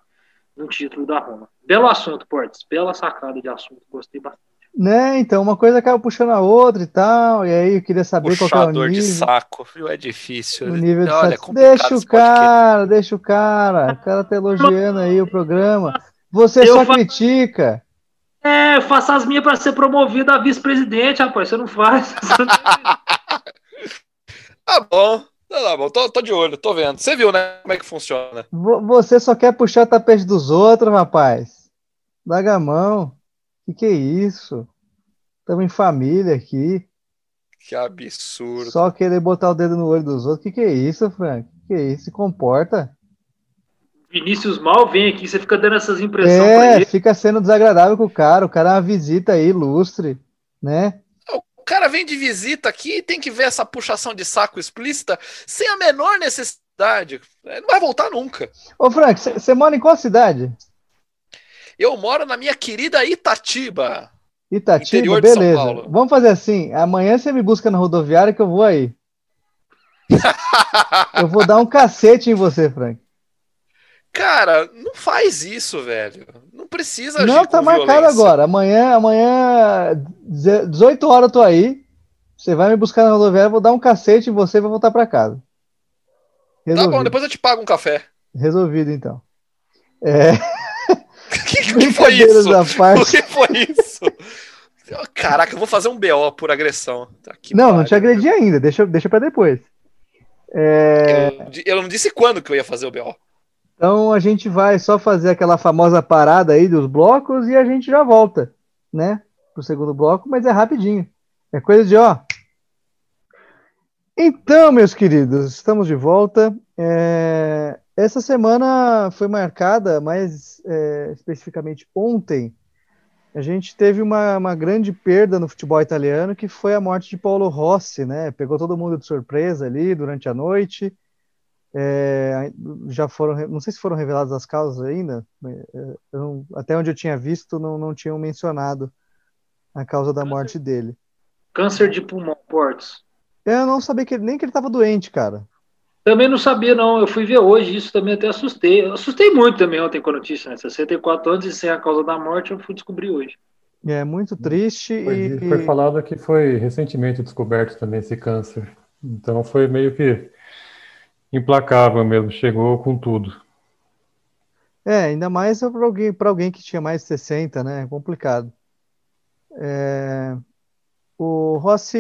S3: no título da Roma. Belo assunto, Portes. Bela sacada de assunto. Gostei bastante.
S1: Né, então, uma coisa acaba puxando a outra e tal, e aí eu queria saber Puxador qual é o nível.
S2: de saco, viu? É difícil.
S1: O nível de Olha, é deixa o cara, deixa o cara. O cara tá elogiando aí o programa. Você eu só critica.
S3: É, faça as minhas para ser promovido a vice-presidente, rapaz. Você não faz.
S2: tá bom. Tá bom, tô, tô, de olho, tô vendo. Você viu, né, como é que funciona.
S1: Você só quer puxar o tapete dos outros, rapaz. Larga a mão. Que que é isso? Estamos em família aqui.
S2: Que absurdo.
S1: Só querer botar o dedo no olho dos outros. Que que é isso, Frank? Que que é isso? Se comporta.
S3: Vinícius mal vem aqui, você fica dando essas impressões é,
S1: pra ele. fica sendo desagradável com o cara, o cara é uma visita aí, ilustre, né?
S2: O cara vem de visita aqui e tem que ver essa puxação de saco explícita sem a menor necessidade. Não vai voltar nunca.
S1: Ô Frank, você mora em qual cidade?
S2: Eu moro na minha querida Itatiba.
S1: Itatiba, beleza. Vamos fazer assim, amanhã você me busca na rodoviária que eu vou aí. eu vou dar um cacete em você, Frank.
S2: Cara, não faz isso, velho. Não precisa
S1: agir Não, tá marcado agora. Amanhã, amanhã, 18 horas eu tô aí. Você vai me buscar na rodoviária, vou dar um cacete em você e vou voltar para casa.
S2: Resolvido. Tá bom, depois eu te pago um café.
S1: Resolvido, então. É...
S2: que, que foi isso? O que foi isso? Caraca, eu vou fazer um BO por agressão.
S1: Tá, não, não te agredi ainda. Deixa, deixa para depois.
S2: É... Eu, eu não disse quando que eu ia fazer o BO.
S1: Então a gente vai só fazer aquela famosa parada aí dos blocos e a gente já volta, né? Pro segundo bloco, mas é rapidinho. É coisa de ó. Então, meus queridos, estamos de volta. É... Essa semana foi marcada, mais é, especificamente ontem, a gente teve uma, uma grande perda no futebol italiano, que foi a morte de Paulo Rossi, né? Pegou todo mundo de surpresa ali durante a noite. É, já foram, não sei se foram reveladas as causas ainda, é, não, até onde eu tinha visto, não, não tinham mencionado a causa da morte dele.
S3: Câncer de pulmão, Portos.
S1: Eu não sabia que, nem que ele estava doente, cara.
S3: Também não sabia, não. Eu fui ver hoje isso, também até assustei. Eu assustei muito também ontem com a notícia, né? 64 anos e sem a causa da morte, eu fui descobrir hoje.
S1: É muito triste.
S4: Foi,
S1: e...
S4: foi falado que foi recentemente descoberto também esse câncer. Então foi meio que implacável mesmo, chegou com tudo.
S1: É, ainda mais para alguém, alguém que tinha mais de 60, né? É complicado. É... O Rossi,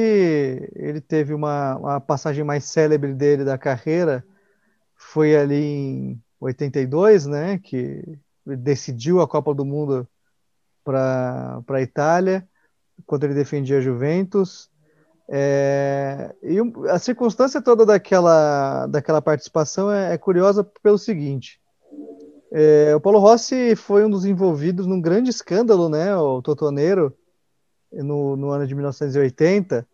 S1: ele teve uma, uma passagem mais célebre dele da carreira, foi ali em 82, né, que decidiu a Copa do Mundo para a Itália, quando ele defendia a Juventus. É, e a circunstância toda daquela, daquela participação é, é curiosa pelo seguinte: é, o Paulo Rossi foi um dos envolvidos num grande escândalo, né, o Totoneiro, no, no ano de 1980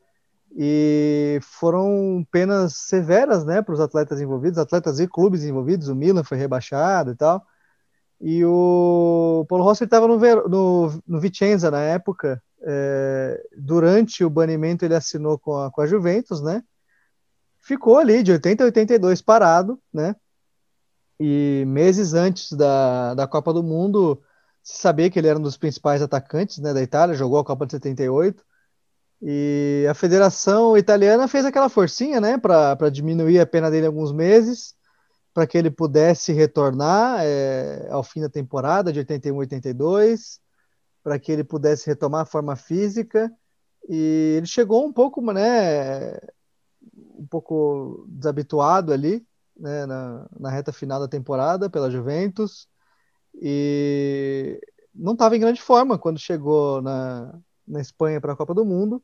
S1: e foram penas severas, né, para os atletas envolvidos, atletas e clubes envolvidos. O Milan foi rebaixado e tal. E o Paulo Rossi estava no, no, no Vicenza na época. É, durante o banimento, ele assinou com a, com a Juventus, né? Ficou ali de 80 a 82 parado, né? E meses antes da, da Copa do Mundo, se sabia que ele era um dos principais atacantes né, da Itália, jogou a Copa de 78. E a Federação Italiana fez aquela forcinha né, para diminuir a pena dele alguns meses, para que ele pudesse retornar é, ao fim da temporada de 81 82, para que ele pudesse retomar a forma física. E ele chegou um pouco, né, um pouco desabituado ali, né, na, na reta final da temporada pela Juventus e não estava em grande forma quando chegou na, na Espanha para a Copa do Mundo.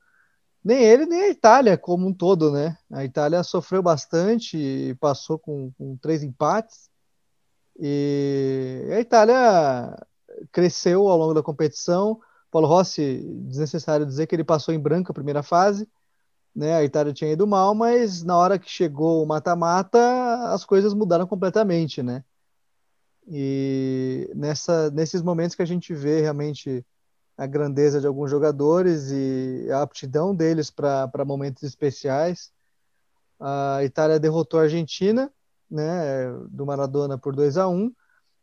S1: Nem ele, nem a Itália como um todo, né? A Itália sofreu bastante e passou com, com três empates. E a Itália cresceu ao longo da competição. Paulo Rossi, desnecessário dizer que ele passou em branco a primeira fase, né? A Itália tinha ido mal, mas na hora que chegou o mata-mata, as coisas mudaram completamente, né? E nessa, nesses momentos que a gente vê realmente a grandeza de alguns jogadores e a aptidão deles para momentos especiais, a Itália derrotou a Argentina, né, do Maradona por 2 a 1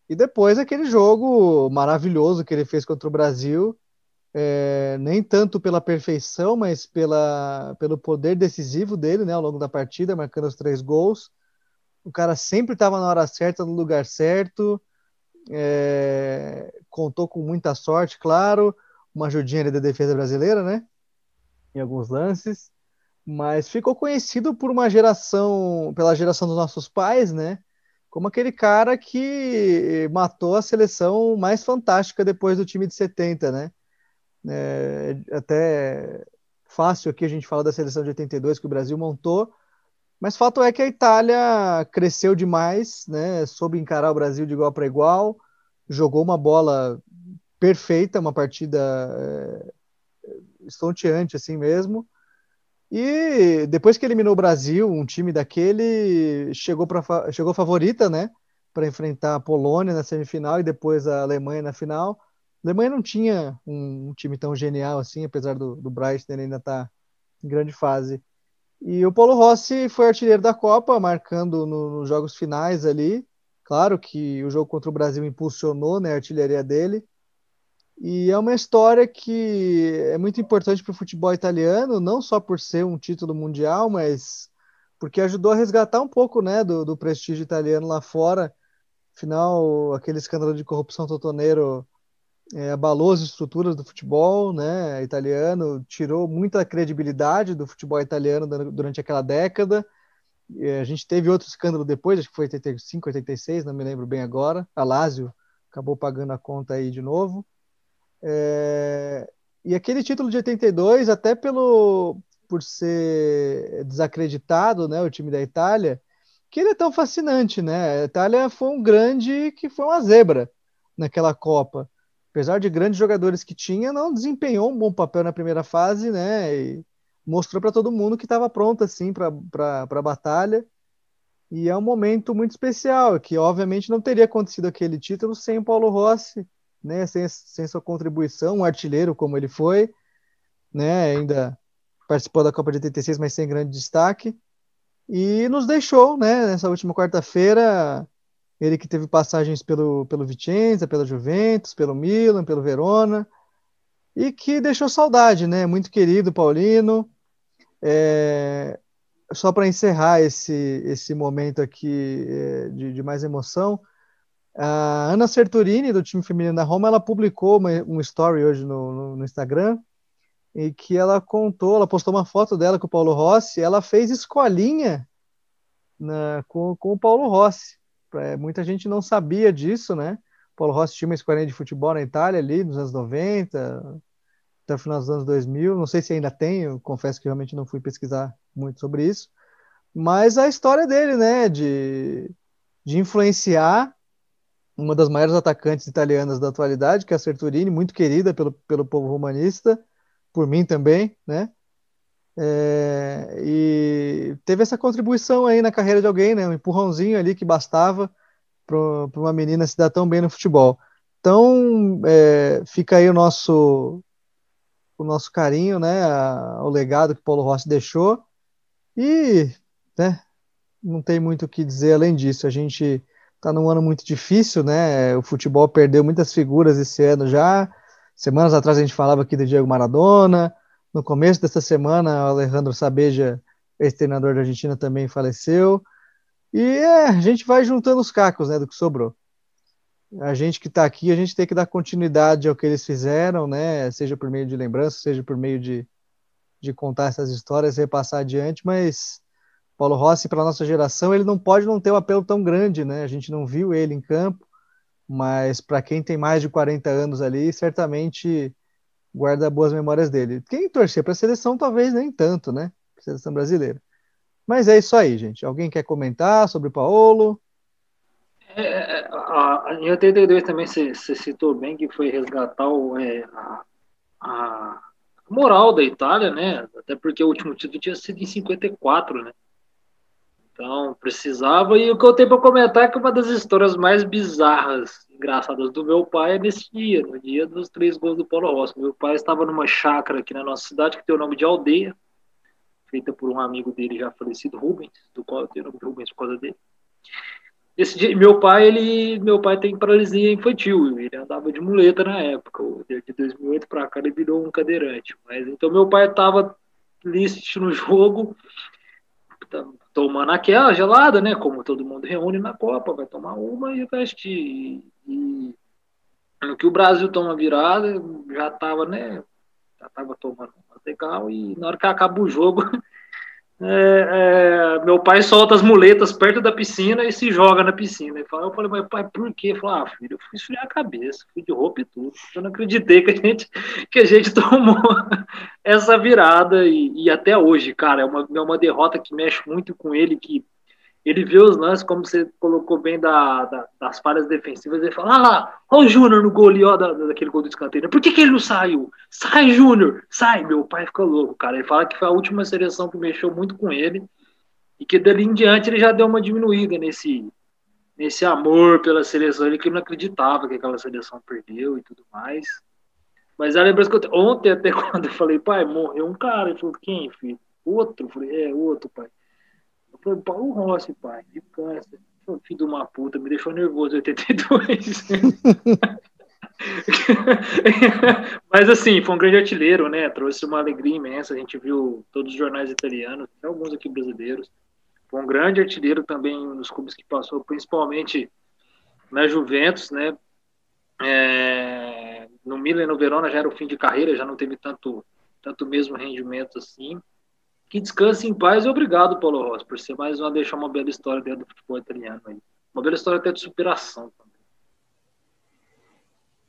S1: e depois aquele jogo maravilhoso que ele fez contra o Brasil, é, nem tanto pela perfeição, mas pela, pelo poder decisivo dele né, ao longo da partida, marcando os três gols o cara sempre estava na hora certa, no lugar certo, é, contou com muita sorte, claro, uma ajudinha da defesa brasileira, né? Em alguns lances, mas ficou conhecido por uma geração, pela geração dos nossos pais, né? Como aquele cara que matou a seleção mais fantástica depois do time de 70, né? É, até fácil aqui a gente fala da seleção de 82 que o Brasil montou, mas fato é que a Itália cresceu demais, né? Soube encarar o Brasil de igual para igual, jogou uma bola perfeita, uma partida é, estonteante assim mesmo. E depois que eliminou o Brasil, um time daquele chegou para chegou favorita, né? Para enfrentar a Polônia na semifinal e depois a Alemanha na final. A Alemanha não tinha um, um time tão genial assim, apesar do, do Bryce ainda estar tá em grande fase. E o Paulo Rossi foi artilheiro da Copa, marcando no, nos jogos finais ali. Claro que o jogo contra o Brasil impulsionou né, a artilharia dele. E é uma história que é muito importante para o futebol italiano, não só por ser um título mundial, mas porque ajudou a resgatar um pouco né, do, do prestígio italiano lá fora. Afinal, aquele escândalo de corrupção totoneiro é, abalou as estruturas do futebol né, italiano, tirou muita credibilidade do futebol italiano durante aquela década. E a gente teve outro escândalo depois, acho que foi 85, 86, não me lembro bem agora. A Lazio acabou pagando a conta aí de novo. É, e aquele título de 82, até pelo por ser desacreditado, né, o time da Itália, que ele é tão fascinante, né? A Itália foi um grande que foi uma zebra naquela Copa apesar de grandes jogadores que tinha, não desempenhou um bom papel na primeira fase, né? E mostrou para todo mundo que estava pronto assim para a batalha. E é um momento muito especial, que obviamente não teria acontecido aquele título sem o Paulo Rossi, né? Sem, sem sua contribuição, um artilheiro como ele foi, né? Ainda participou da Copa de 86, mas sem grande destaque. e nos deixou, né, nessa última quarta-feira, ele que teve passagens pelo, pelo Vicenza, pela Juventus, pelo Milan, pelo Verona, e que deixou saudade, né, muito querido Paulino, é, só para encerrar esse, esse momento aqui é, de, de, mais emoção, a Ana Serturini, do time feminino da Roma, ela publicou uma, um story hoje no, no, no Instagram, e que ela contou, ela postou uma foto dela com o Paulo Rossi, ela fez escolinha na, com, com o Paulo Rossi. É, muita gente não sabia disso, né? O Paulo Rossi tinha uma escolinha de futebol na Itália ali nos anos 90, até o final dos anos 2000. Não sei se ainda tem, eu confesso que realmente não fui pesquisar muito sobre isso. Mas a história dele, né, de, de influenciar uma das maiores atacantes italianas da atualidade, que é a Serturini, muito querida pelo, pelo povo romanista, por mim também, né? É, e teve essa contribuição aí na carreira de alguém, né? Um empurrãozinho ali que bastava para uma menina se dar tão bem no futebol. Então, é, fica aí o nosso o nosso carinho, né? A, o legado que Paulo Rossi deixou. E, né? Não tem muito o que dizer além disso. A gente está num ano muito difícil, né? O futebol perdeu muitas figuras esse ano já. Semanas atrás a gente falava aqui do Diego Maradona. No começo dessa semana, o Alejandro Sabeja, ex-treinador da Argentina, também faleceu. E é, a gente vai juntando os cacos né, do que sobrou. A gente que está aqui, a gente tem que dar continuidade ao que eles fizeram, né? Seja por meio de lembrança, seja por meio de, de contar essas histórias, repassar adiante, mas Paulo Rossi, para nossa geração, ele não pode não ter um apelo tão grande, né? A gente não viu ele em campo, mas para quem tem mais de 40 anos ali, certamente guarda boas memórias dele. Quem torcer para a seleção, talvez nem tanto, né? Seleção brasileira. Mas é isso aí, gente. Alguém quer comentar sobre o Paulo?
S3: É, é, é a, em 82 também você citou bem que foi resgatar o, é, a, a, moral da Itália, né? Até porque o último título tinha sido em 54, né? Então, precisava. E o que eu tenho para comentar é que uma das histórias mais bizarras, engraçadas do meu pai é nesse dia, no dia dos três gols do Paulo Rossi. Meu pai estava numa chácara aqui na nossa cidade, que tem o nome de Aldeia, feita por um amigo dele já falecido, Rubens, do qual eu tenho o nome de Rubens por causa dele. Esse dia, meu pai, ele, meu pai tem paralisia infantil, ele andava de muleta na época, de 2008 para cá ele virou um cadeirante. Mas então meu pai estava ali assistindo o jogo, tomando aquela gelada, né? Como todo mundo reúne na Copa, vai tomar uma e veste. E, e no que o Brasil toma virada, já tava, né? Já tava tomando uma legal e na hora que acaba o jogo, É, é, meu pai solta as muletas perto da piscina e se joga na piscina. Eu falei, mas pai, por quê? Ele falou, ah, filho, eu fui esfriar a cabeça, fui de roupa e tudo. Eu não acreditei que a gente, que a gente tomou essa virada e, e até hoje, cara, é uma, é uma derrota que mexe muito com ele, que ele vê os lances, como você colocou bem da, da, das falhas defensivas, ele fala, ah lá, olha o Júnior no gol ali, ó, da, daquele gol do escanteio. Por que, que ele não saiu? Sai, Júnior! Sai! Meu pai fica louco, cara. Ele fala que foi a última seleção que mexeu muito com ele e que dali em diante ele já deu uma diminuída nesse, nesse amor pela seleção. Ele que não acreditava que aquela seleção perdeu e tudo mais. Mas a lembrança que eu tenho, ontem até quando eu falei, pai, morreu um cara. Ele falou, quem, filho? Outro? Eu falei, é, outro, pai. Foi Paulo Rossi, pai, de câncer. Filho de uma puta, me deixou nervoso 82. Mas assim, foi um grande artilheiro, né? Trouxe uma alegria imensa. A gente viu todos os jornais italianos, até alguns aqui brasileiros. Foi um grande artilheiro também nos clubes que passou, principalmente na Juventus, né? É... no Milan e no Verona já era o fim de carreira, já não teve tanto, tanto mesmo rendimento assim. Que descanse em paz e obrigado, Paulo Rossi, por ser mais uma deixar uma bela história dentro do futebol italiano. Aí. Uma bela história até de superação
S4: também.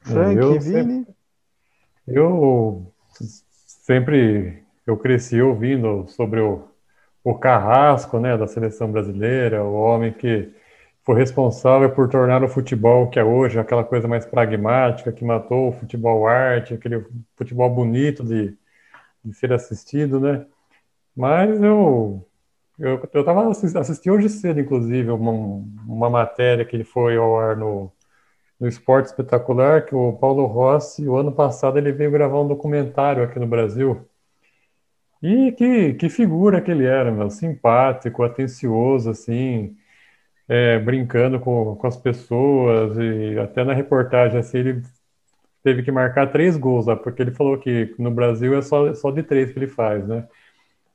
S4: Frank, eu Vini? Sempre, eu sempre eu cresci ouvindo sobre o, o carrasco né, da seleção brasileira, o homem que foi responsável por tornar o futebol que é hoje aquela coisa mais pragmática, que matou o futebol arte, aquele futebol bonito de, de ser assistido, né? Mas eu eu estava assistindo hoje cedo, inclusive, uma, uma matéria que ele foi ao ar no, no Esporte Espetacular, que o Paulo Rossi, o ano passado, ele veio gravar um documentário aqui no Brasil. E que, que figura que ele era, meu, simpático, atencioso, assim, é, brincando com, com as pessoas, e até na reportagem, assim, ele teve que marcar três gols lá, porque ele falou que no Brasil é só, só de três que ele faz, né?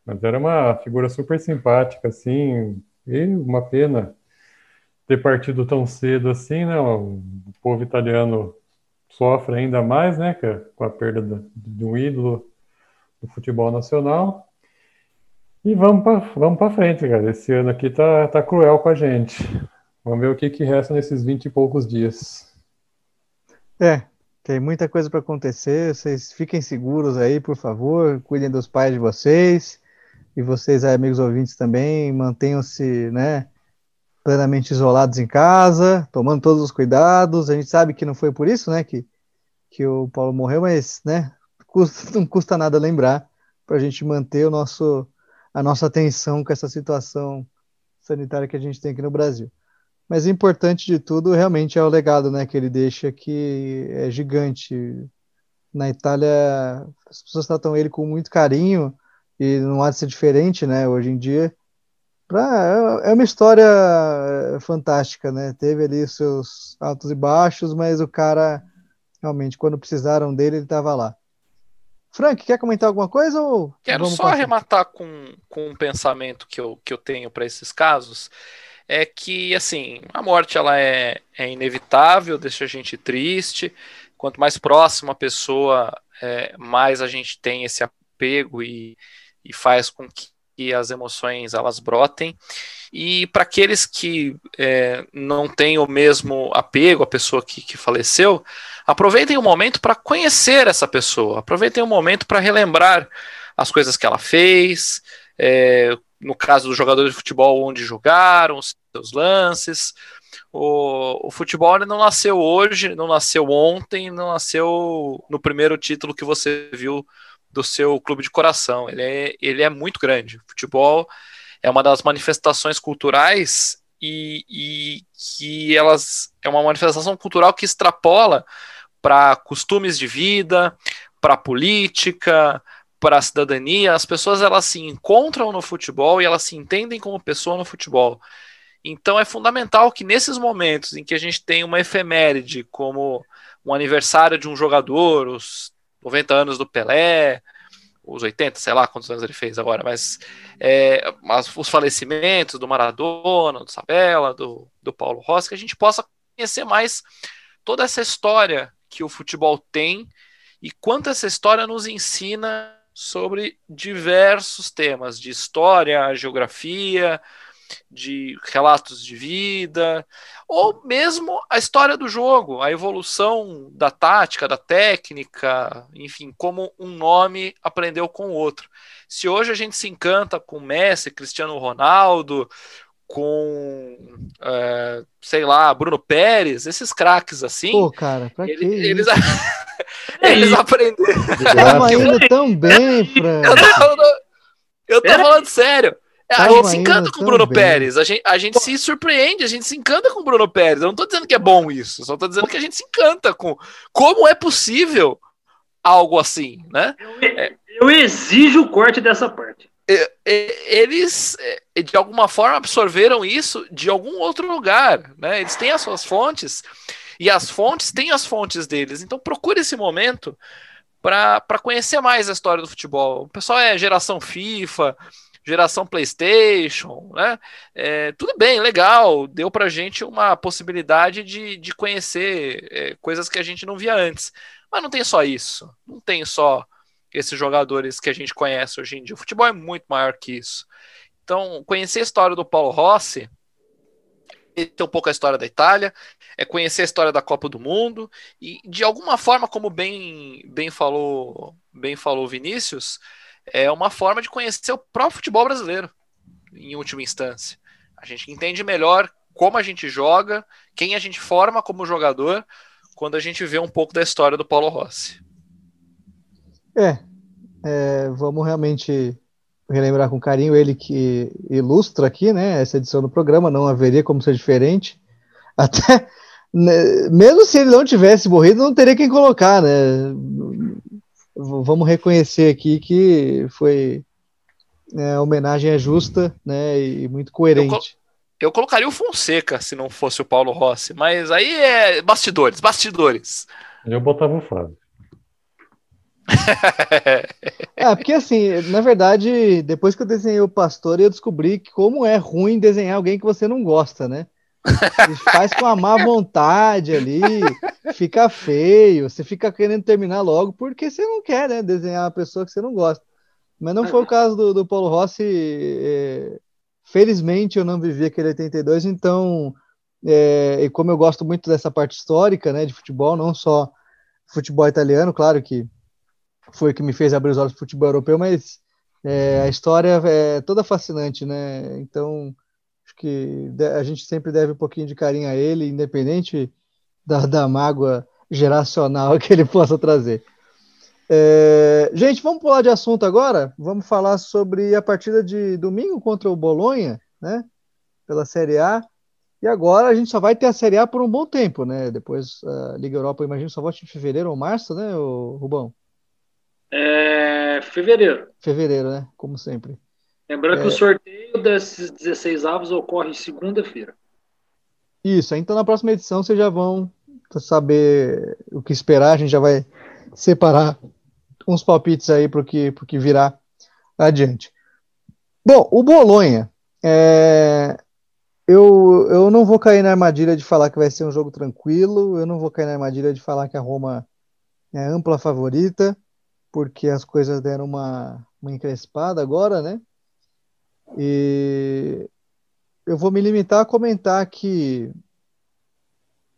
S4: Mas era uma figura super simpática, assim, e uma pena ter partido tão cedo assim, né? O povo italiano sofre ainda mais, né? Com a perda de um ídolo do futebol nacional. E vamos para vamos frente, cara. Esse ano aqui tá, tá cruel com a gente. Vamos ver o que, que resta nesses 20 e poucos dias.
S1: É, tem muita coisa para acontecer. Vocês fiquem seguros aí, por favor. Cuidem dos pais de vocês. E vocês, amigos ouvintes, também mantenham-se, né? Plenamente isolados em casa, tomando todos os cuidados. A gente sabe que não foi por isso, né? Que, que o Paulo morreu, mas, né? Custa, não custa nada lembrar para a gente manter o nosso a nossa atenção com essa situação sanitária que a gente tem aqui no Brasil. Mas importante de tudo realmente é o legado né, que ele deixa, que é gigante. Na Itália, as pessoas tratam ele com muito carinho e não há de ser diferente né, hoje em dia. Pra, é, é uma história é, fantástica, né? Teve ali seus altos e baixos, mas o cara, realmente, quando precisaram dele, ele estava lá. Frank, quer comentar alguma coisa? Ou
S2: Quero só passar? arrematar com, com um pensamento que eu, que eu tenho para esses casos. É que, assim, a morte ela é, é inevitável, deixa a gente triste. Quanto mais próxima a pessoa, é, mais a gente tem esse apego e, e faz com que as emoções elas brotem. E para aqueles que é, não têm o mesmo apego à pessoa que, que faleceu, aproveitem o momento para conhecer essa pessoa, aproveitem o momento para relembrar as coisas que ela fez, é, no caso dos jogadores de futebol, onde jogaram, os seus lances. O, o futebol não nasceu hoje, não nasceu ontem, não nasceu no primeiro título que você viu do seu clube de coração. Ele é, ele é muito grande. O futebol é uma das manifestações culturais e, e que elas é uma manifestação cultural que extrapola para costumes de vida, para política, para a cidadania. As pessoas elas se encontram no futebol e elas se entendem como pessoa no futebol. Então é fundamental que nesses momentos em que a gente tem uma efeméride como um aniversário de um jogador, os 90 anos do Pelé, os 80, sei lá quantos anos ele fez agora, mas, é, mas os falecimentos do Maradona, do Sabella, do, do Paulo Rossi, que a gente possa conhecer mais toda essa história que o futebol tem e quanto essa história nos ensina sobre diversos temas de história, geografia, de relatos de vida, ou mesmo a história do jogo, a evolução da tática, da técnica, enfim, como um nome aprendeu com o outro. Se hoje a gente se encanta com Messi, Cristiano Ronaldo, com, é, sei lá, Bruno Pérez, esses craques assim.
S1: Pô, cara, pra
S2: eles, que eles, eles aprenderam.
S1: Tava indo tão bem, Fran.
S2: Eu tô, eu tô falando sério. A gente se encanta com o Bruno. Pérez, a gente, a gente se surpreende, a gente se encanta com o Bruno Pérez. Eu não tô dizendo que é bom isso, só tô dizendo que a gente se encanta com como é possível algo assim, né?
S3: Eu, eu exijo o corte dessa parte.
S2: Eles, de alguma forma, absorveram isso de algum outro lugar, né? Eles têm as suas fontes e as fontes têm as fontes deles. Então procure esse momento para conhecer mais a história do futebol. O pessoal é geração FIFA, geração PlayStation, né? É, tudo bem, legal, deu para gente uma possibilidade de, de conhecer é, coisas que a gente não via antes. Mas não tem só isso, não tem só esses jogadores que a gente conhece hoje em dia. O futebol é muito maior que isso. Então, conhecer a história do Paulo Rossi, ter um pouco a história da Itália, é conhecer a história da Copa do Mundo e de alguma forma, como bem bem falou, bem falou Vinícius, é uma forma de conhecer o próprio futebol brasileiro, em última instância. A gente entende melhor como a gente joga, quem a gente forma como jogador, quando a gente vê um pouco da história do Paulo Rossi.
S1: É, é vamos realmente relembrar com carinho ele que ilustra aqui, né, essa edição do programa, não haveria como ser diferente. Até, né, mesmo se ele não tivesse morrido, não teria quem colocar, né? Vamos reconhecer aqui que foi é, a homenagem é justa, né, e muito coerente.
S2: Eu, eu, colocaria o Fonseca se não fosse o Paulo Rossi, mas aí é bastidores, bastidores.
S4: Eu botava o Fábio.
S1: é, porque assim, na verdade, depois que eu desenhei o Pastor, eu descobri que como é ruim desenhar alguém que você não gosta, né? Faz com a má vontade ali, fica feio, você fica querendo terminar logo porque você não quer, né? Desenhar uma pessoa que você não gosta. Mas não foi o caso do, do Paulo Rossi. É, felizmente eu não vivi aquele 82, então, é, e como eu gosto muito dessa parte histórica, né, de futebol, não só futebol italiano, claro que foi o que me fez abrir os olhos para futebol europeu, mas é, a história é toda fascinante, né? Então, que a gente sempre deve um pouquinho de carinho a ele, independente da, da mágoa geracional que ele possa trazer. É, gente, vamos pular de assunto agora. Vamos falar sobre a partida de domingo contra o Bolonha, né? Pela Série A. E agora a gente só vai ter a Série A por um bom tempo, né? Depois a Liga Europa, eu imagino, só volta em fevereiro ou março, né, Rubão?
S3: É, fevereiro.
S1: Fevereiro, né? Como sempre.
S3: Lembrando é... que o sorteio desses 16 avos ocorre segunda-feira.
S1: Isso, então na próxima edição vocês já vão saber o que esperar, a gente já vai separar uns palpites aí para o que, que virá adiante. Bom, o Bolonha, é... eu, eu não vou cair na armadilha de falar que vai ser um jogo tranquilo, eu não vou cair na armadilha de falar que a Roma é ampla favorita porque as coisas deram uma, uma encrespada agora, né? E eu vou me limitar a comentar que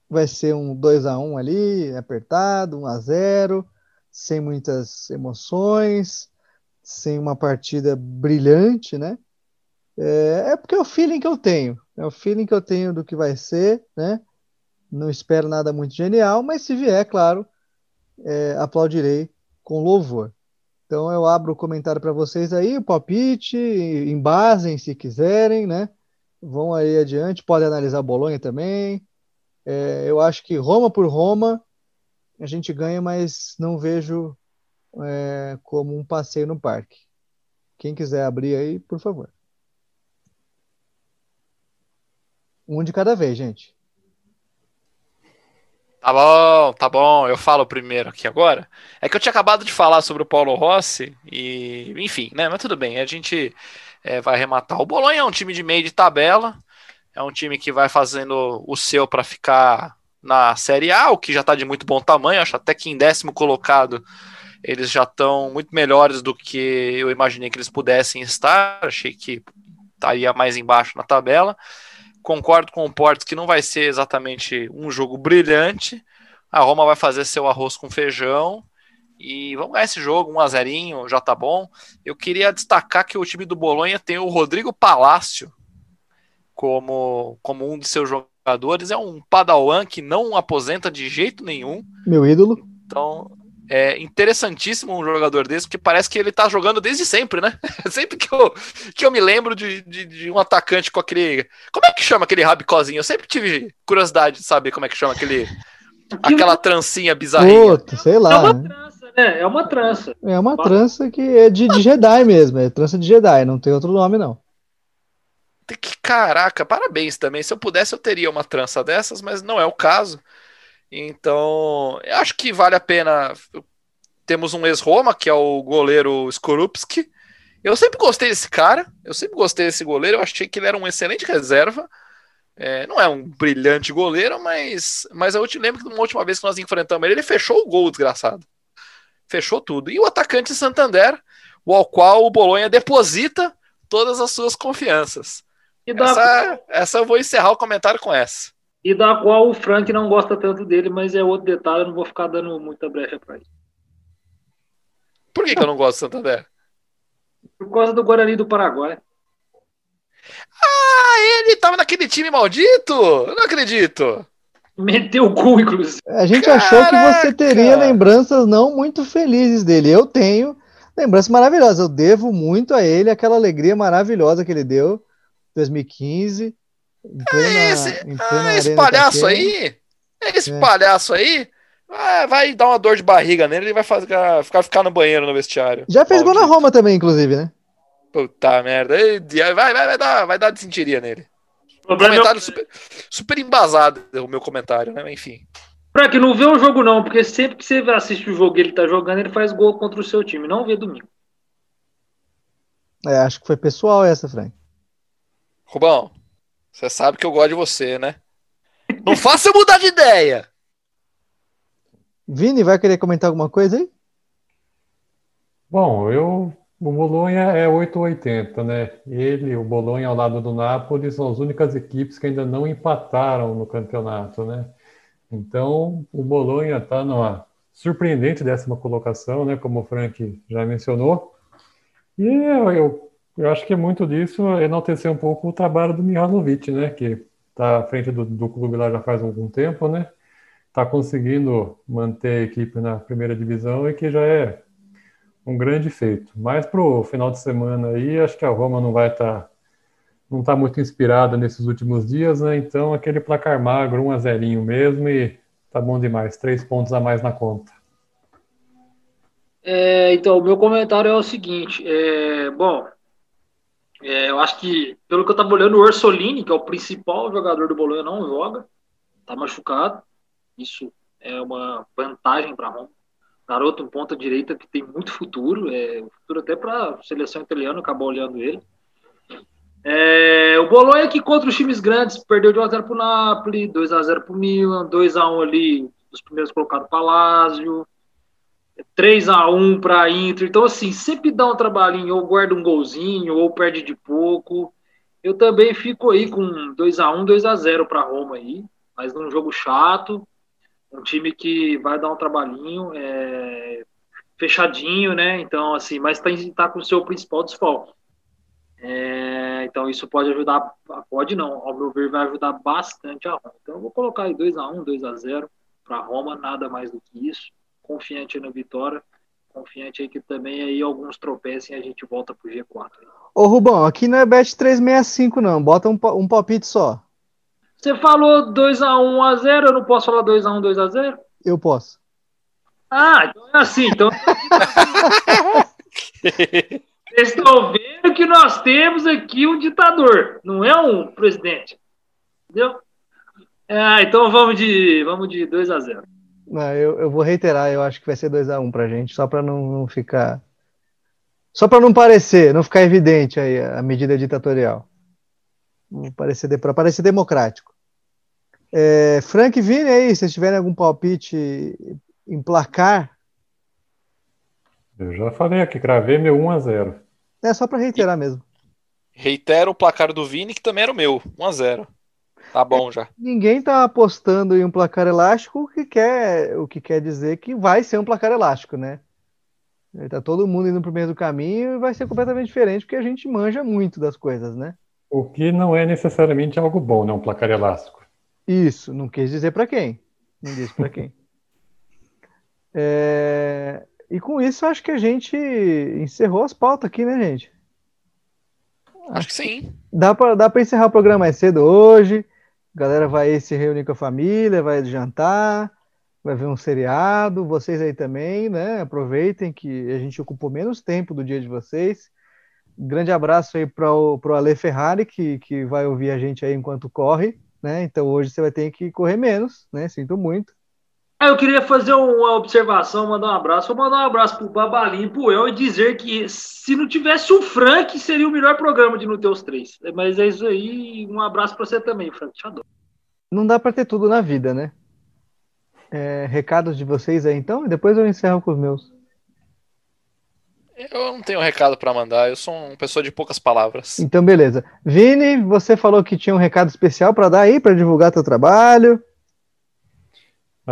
S1: vai ser um 2 a 1 ali, apertado, 1 a 0, sem muitas emoções, sem uma partida brilhante, né? É, é porque é o feeling que eu tenho, é o feeling que eu tenho do que vai ser, né? Não espero nada muito genial, mas se vier, claro, é, aplaudirei com louvor. Então eu abro o comentário para vocês aí, o palpite, embasem se quiserem, né? Vão aí adiante, podem analisar Bolonha também. É, eu acho que Roma por Roma a gente ganha, mas não vejo é, como um passeio no parque. Quem quiser abrir aí, por favor. Um de cada vez, gente.
S2: Tá bom, tá bom. Eu falo primeiro aqui agora. É que eu tinha acabado de falar sobre o Paulo Rossi e, enfim, né? Mas tudo bem. A gente é, vai arrematar. O Bolonha é um time de meio de tabela. É um time que vai fazendo o seu para ficar na Série A, o que já está de muito bom tamanho. Acho até que em décimo colocado eles já estão muito melhores do que eu imaginei que eles pudessem estar. Achei que estaria mais embaixo na tabela. Concordo com o Porto que não vai ser exatamente um jogo brilhante. A Roma vai fazer seu arroz com feijão. E vamos ganhar esse jogo, 1 a 0 já tá bom. Eu queria destacar que o time do Bolonha tem o Rodrigo Palácio como, como um de seus jogadores. É um padawan que não aposenta de jeito nenhum.
S1: Meu ídolo.
S2: Então, é interessantíssimo um jogador desse, porque parece que ele tá jogando desde sempre, né? sempre que eu, que eu me lembro de, de, de, um atacante com aquele. Como é que chama aquele rabicozinho? Eu sempre tive curiosidade de saber como é que chama aquele. aquela trancinha bizarrinha.
S1: Puta, sei lá.
S3: É uma né? trança, né? É uma trança.
S1: É uma trança que é de, de Jedi mesmo, é trança de Jedi, não tem outro nome, não.
S2: Que caraca, parabéns também. Se eu pudesse, eu teria uma trança dessas, mas não é o caso. Então, eu acho que vale a pena. Temos um ex-Roma, que é o goleiro Skorupski. Eu sempre gostei desse cara, eu sempre gostei desse goleiro, eu achei que ele era um excelente reserva. É, não é um brilhante goleiro, mas, mas eu te lembro que uma última vez que nós enfrentamos ele, ele fechou o gol, desgraçado. Fechou tudo. E o atacante Santander, o ao qual o Bolonha deposita todas as suas confianças. Essa, essa eu vou encerrar o comentário com essa
S3: e da qual o Frank não gosta tanto dele, mas é outro detalhe, eu não vou ficar dando muita brecha para ele.
S2: Por que, que eu não gosto do Santander?
S3: Por causa do Guarani do Paraguai.
S2: Ah, ele tava naquele time maldito? Eu não acredito.
S3: Meteu o cu, inclusive.
S1: A gente Caraca. achou que você teria lembranças não muito felizes dele. Eu tenho lembranças maravilhosas. Eu devo muito a ele aquela alegria maravilhosa que ele deu em 2015.
S2: Plena, é esse, ah, esse palhaço aí, esse é. palhaço aí, ah, vai dar uma dor de barriga nele, ele vai fazer, ficar, ficar no banheiro no vestiário.
S1: Já fez gol na Roma também, inclusive, né?
S2: Puta merda. Vai, vai, vai, dar, vai dar desentiria nele. Um comentário é... super, super embasado, o meu comentário, né? Enfim.
S3: Frank, não vê o jogo não, porque sempre que você assiste o jogo e ele tá jogando, ele faz gol contra o seu time. Não vê domingo.
S1: É, acho que foi pessoal essa, Frank.
S2: Rubão, você sabe que eu gosto de você, né? Não faça eu mudar de ideia!
S1: Vini, vai querer comentar alguma coisa aí?
S4: Bom, eu o Bolonha é 880, né? Ele, o Bolonha ao lado do Napoli são as únicas equipes que ainda não empataram no campeonato, né? Então, o Bolonha está numa surpreendente décima colocação, né? Como o Frank já mencionou. E eu, eu, eu acho que é muito disso enaltecer um pouco o trabalho do Mihalovic, né? Que está à frente do, do clube lá já faz algum tempo, né? Está conseguindo manter a equipe na primeira divisão e que já é um grande feito. Mas para o final de semana aí, acho que a Roma não vai estar tá, não tá muito inspirada nesses últimos dias, né? Então aquele placar magro, um a zerinho mesmo e tá bom demais, três pontos a mais na conta.
S3: É, então, o meu comentário é o seguinte, é, bom, é, eu acho que, pelo que eu estava olhando, o Orsolini, que é o principal jogador do Bolonha, não joga, tá machucado, isso é uma vantagem para Roma. Garoto, um ponta direita que tem muito futuro, é, futuro até para seleção italiana, acabou olhando ele. É, o Bolonha que contra os times grandes perdeu de 1x0 para o Napoli, 2x0 para o Milan, 2x1 ali, os primeiros colocados para Lazio, 3x1 para a Inter. Então, assim, sempre dá um trabalhinho, ou guarda um golzinho, ou perde de pouco. Eu também fico aí com 2x1, 2x0 para Roma aí, mas num jogo chato um time que vai dar um trabalhinho, é, fechadinho, né? Então, assim, mas está tá com o seu principal desfalque. É, então, isso pode ajudar, pode não, ao meu ver, vai ajudar bastante a Roma. Então, eu vou colocar aí 2x1, 2x0 para Roma, nada mais do que isso. Confiante na vitória, confiante aí que também aí alguns tropecem e a gente volta pro G4.
S1: Ô, Rubão, aqui não é Bet 365, não, bota um, um palpite só.
S3: Você falou 2x1 x 0 eu não posso falar 2x1, 2x0?
S1: Eu posso.
S3: Ah, então é assim. Então... Vocês estão vendo que nós temos aqui um ditador, não é um presidente. Entendeu? Ah, então vamos de, vamos de 2 x 0
S1: não, eu, eu vou reiterar, eu acho que vai ser 2x1 um pra gente, só para não, não ficar. Só para não parecer, não ficar evidente aí a medida ditatorial. Parecer, para parecer democrático. É, Frank e Vini aí, se tiverem algum palpite em placar.
S4: Eu já falei aqui, cravei meu 1 a 0
S1: É só para reiterar mesmo.
S2: Reitero o placar do Vini, que também era o meu, 1 a 0 Tá bom já.
S1: Ninguém tá apostando em um placar elástico, o que quer, o que quer dizer que vai ser um placar elástico, né? Tá todo mundo indo pro mesmo caminho e vai ser completamente diferente, porque a gente manja muito das coisas, né?
S4: O que não é necessariamente algo bom, né? Um placar elástico.
S1: Isso, não quis dizer para quem. Não disse para quem. É... E com isso, acho que a gente encerrou as pautas aqui, né, gente?
S2: Acho que sim.
S1: Dá para dá encerrar o programa mais cedo hoje. A galera vai se reunir com a família, vai jantar, vai ver um seriado. Vocês aí também, né? Aproveitem que a gente ocupou menos tempo do dia de vocês grande abraço aí para o Ale Ferrari, que, que vai ouvir a gente aí enquanto corre, né? Então hoje você vai ter que correr menos, né? Sinto muito.
S3: Ah, eu queria fazer uma observação, mandar um abraço. Vou mandar um abraço pro Babalinho e pro El e dizer que se não tivesse o Frank, seria o melhor programa de No Teus Três. Mas é isso aí. Um abraço para você também, Frank. Te adoro.
S1: Não dá para ter tudo na vida, né? É, recados de vocês aí então, e depois eu encerro com os meus.
S2: Eu não tenho um recado para mandar, eu sou uma pessoa de poucas palavras.
S1: Então, beleza. Vini, você falou que tinha um recado especial para dar aí, para divulgar teu trabalho.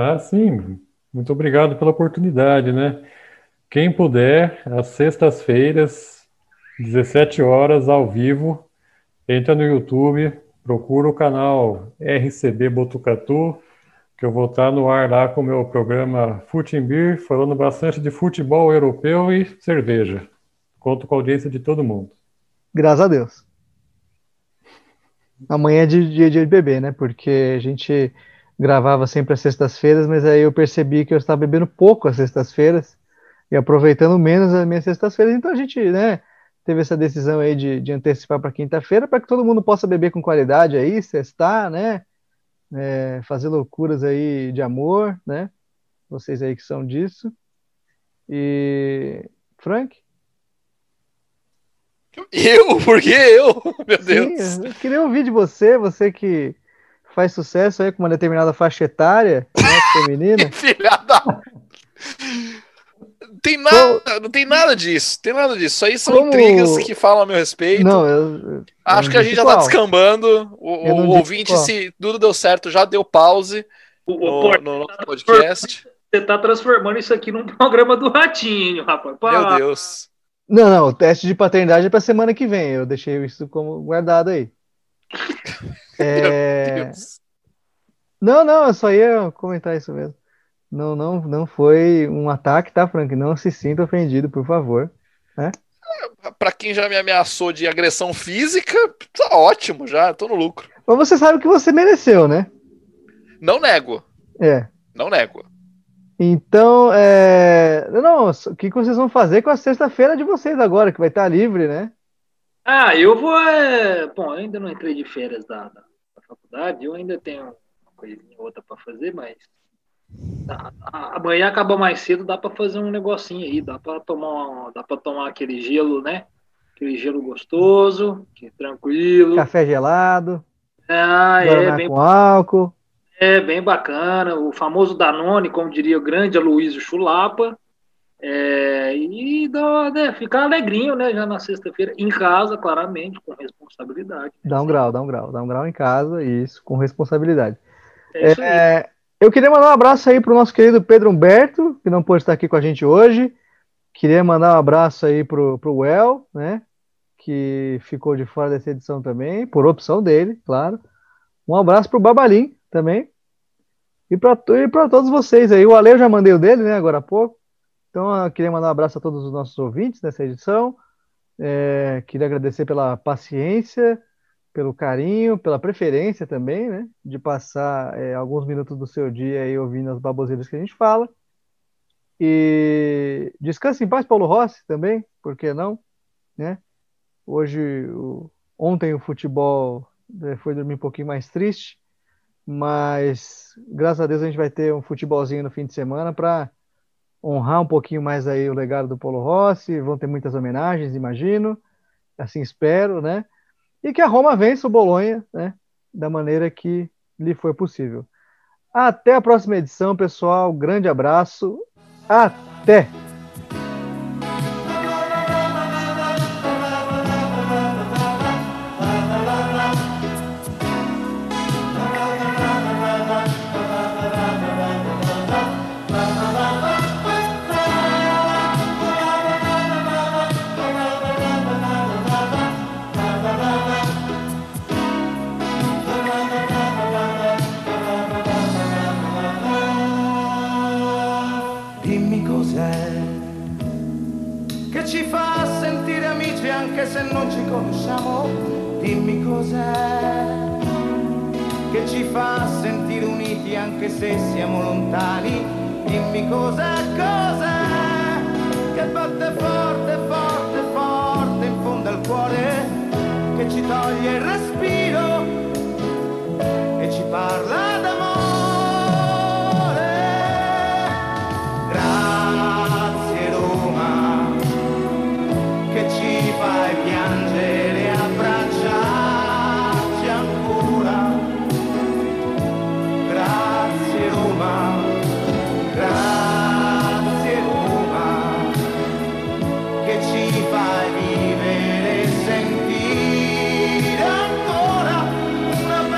S4: Ah, sim. Muito obrigado pela oportunidade, né? Quem puder, às sextas-feiras, 17 horas, ao vivo, entra no YouTube, procura o canal RCB Botucatu, que eu vou estar no ar lá com o meu programa Beer, falando bastante de futebol europeu e cerveja. Conto com a audiência de todo mundo.
S1: Graças a Deus. Amanhã é dia de beber, né? Porque a gente gravava sempre às sextas-feiras, mas aí eu percebi que eu estava bebendo pouco às sextas-feiras e aproveitando menos as minhas sextas-feiras. Então a gente, né, teve essa decisão aí de, de antecipar para quinta-feira, para que todo mundo possa beber com qualidade aí, cestar, né? É, fazer loucuras aí de amor, né? Vocês aí que são disso. E Frank?
S2: Eu? Por que eu? Meu Deus.
S1: Sim, eu queria ouvir de você, você que faz sucesso aí com uma determinada faixa etária, né, feminina.
S2: Filha da tem nada, não tem nada disso, tem nada disso. Isso aí são Como... intrigas que falam a meu respeito.
S1: Não, eu, eu
S2: Acho que a gente já tá qual. tá descambando. O, o ouvinte, qual. se tudo deu certo, já deu pause o, no, no, nosso podcast.
S3: Você tá transformando isso aqui num programa do Ratinho, rapaz.
S2: Meu Deus.
S1: Não, não, o teste de paternidade é pra semana que vem. Eu deixei isso como guardado aí. é... Não, não, eu só ia comentar isso mesmo. Não, não, não foi um ataque, tá, Frank? Não se sinta ofendido, por favor. Né?
S2: Para quem já me ameaçou de agressão física, tá ótimo já, tô no lucro.
S1: Mas você sabe que você mereceu, né?
S2: Não nego.
S1: É.
S2: Não nego.
S1: Então, é... não, o que vocês vão fazer com a sexta-feira de vocês agora, que vai estar livre, né?
S3: Ah, eu vou. É... Bom, eu ainda não entrei de férias da, da, da faculdade, eu ainda tenho uma coisinha outra para fazer, mas Amanhã acaba mais cedo, dá para fazer um negocinho aí, dá para tomar, dá para tomar aquele gelo, né? Aquele gelo gostoso, que é tranquilo.
S1: Café gelado.
S3: Ah, é bem
S1: com álcool.
S3: É bem bacana, o famoso Danone, como diria o grande Aloysio Chulapa. É, e dá, né, ficar alegrinho, né? Já na sexta-feira, em casa, claramente, com responsabilidade.
S1: Dá um grau, dá um grau, dá um grau em casa, isso, com responsabilidade. É, é eu queria mandar um abraço aí para o nosso querido Pedro Humberto, que não pôde estar aqui com a gente hoje. Queria mandar um abraço aí para o Well, né? Que ficou de fora dessa edição também, por opção dele, claro. Um abraço para o Babalim também. E para todos vocês aí. O Ale eu já mandei o dele, né? Agora há pouco. Então eu queria mandar um abraço a todos os nossos ouvintes nessa edição. É, queria agradecer pela paciência pelo carinho, pela preferência também, né? De passar é, alguns minutos do seu dia aí ouvindo as baboseiras que a gente fala. E descanse em paz, Paulo Rossi, também, por que não? Né? Hoje, o... ontem o futebol né, foi dormir um pouquinho mais triste, mas graças a Deus a gente vai ter um futebolzinho no fim de semana para honrar um pouquinho mais aí o legado do Paulo Rossi. Vão ter muitas homenagens, imagino. Assim espero, né? e que a Roma vença o Bolonha né, da maneira que lhe foi possível. Até a próxima edição, pessoal. Grande abraço. Até!
S5: Anche se siamo lontani, dimmi cos'è, cos'è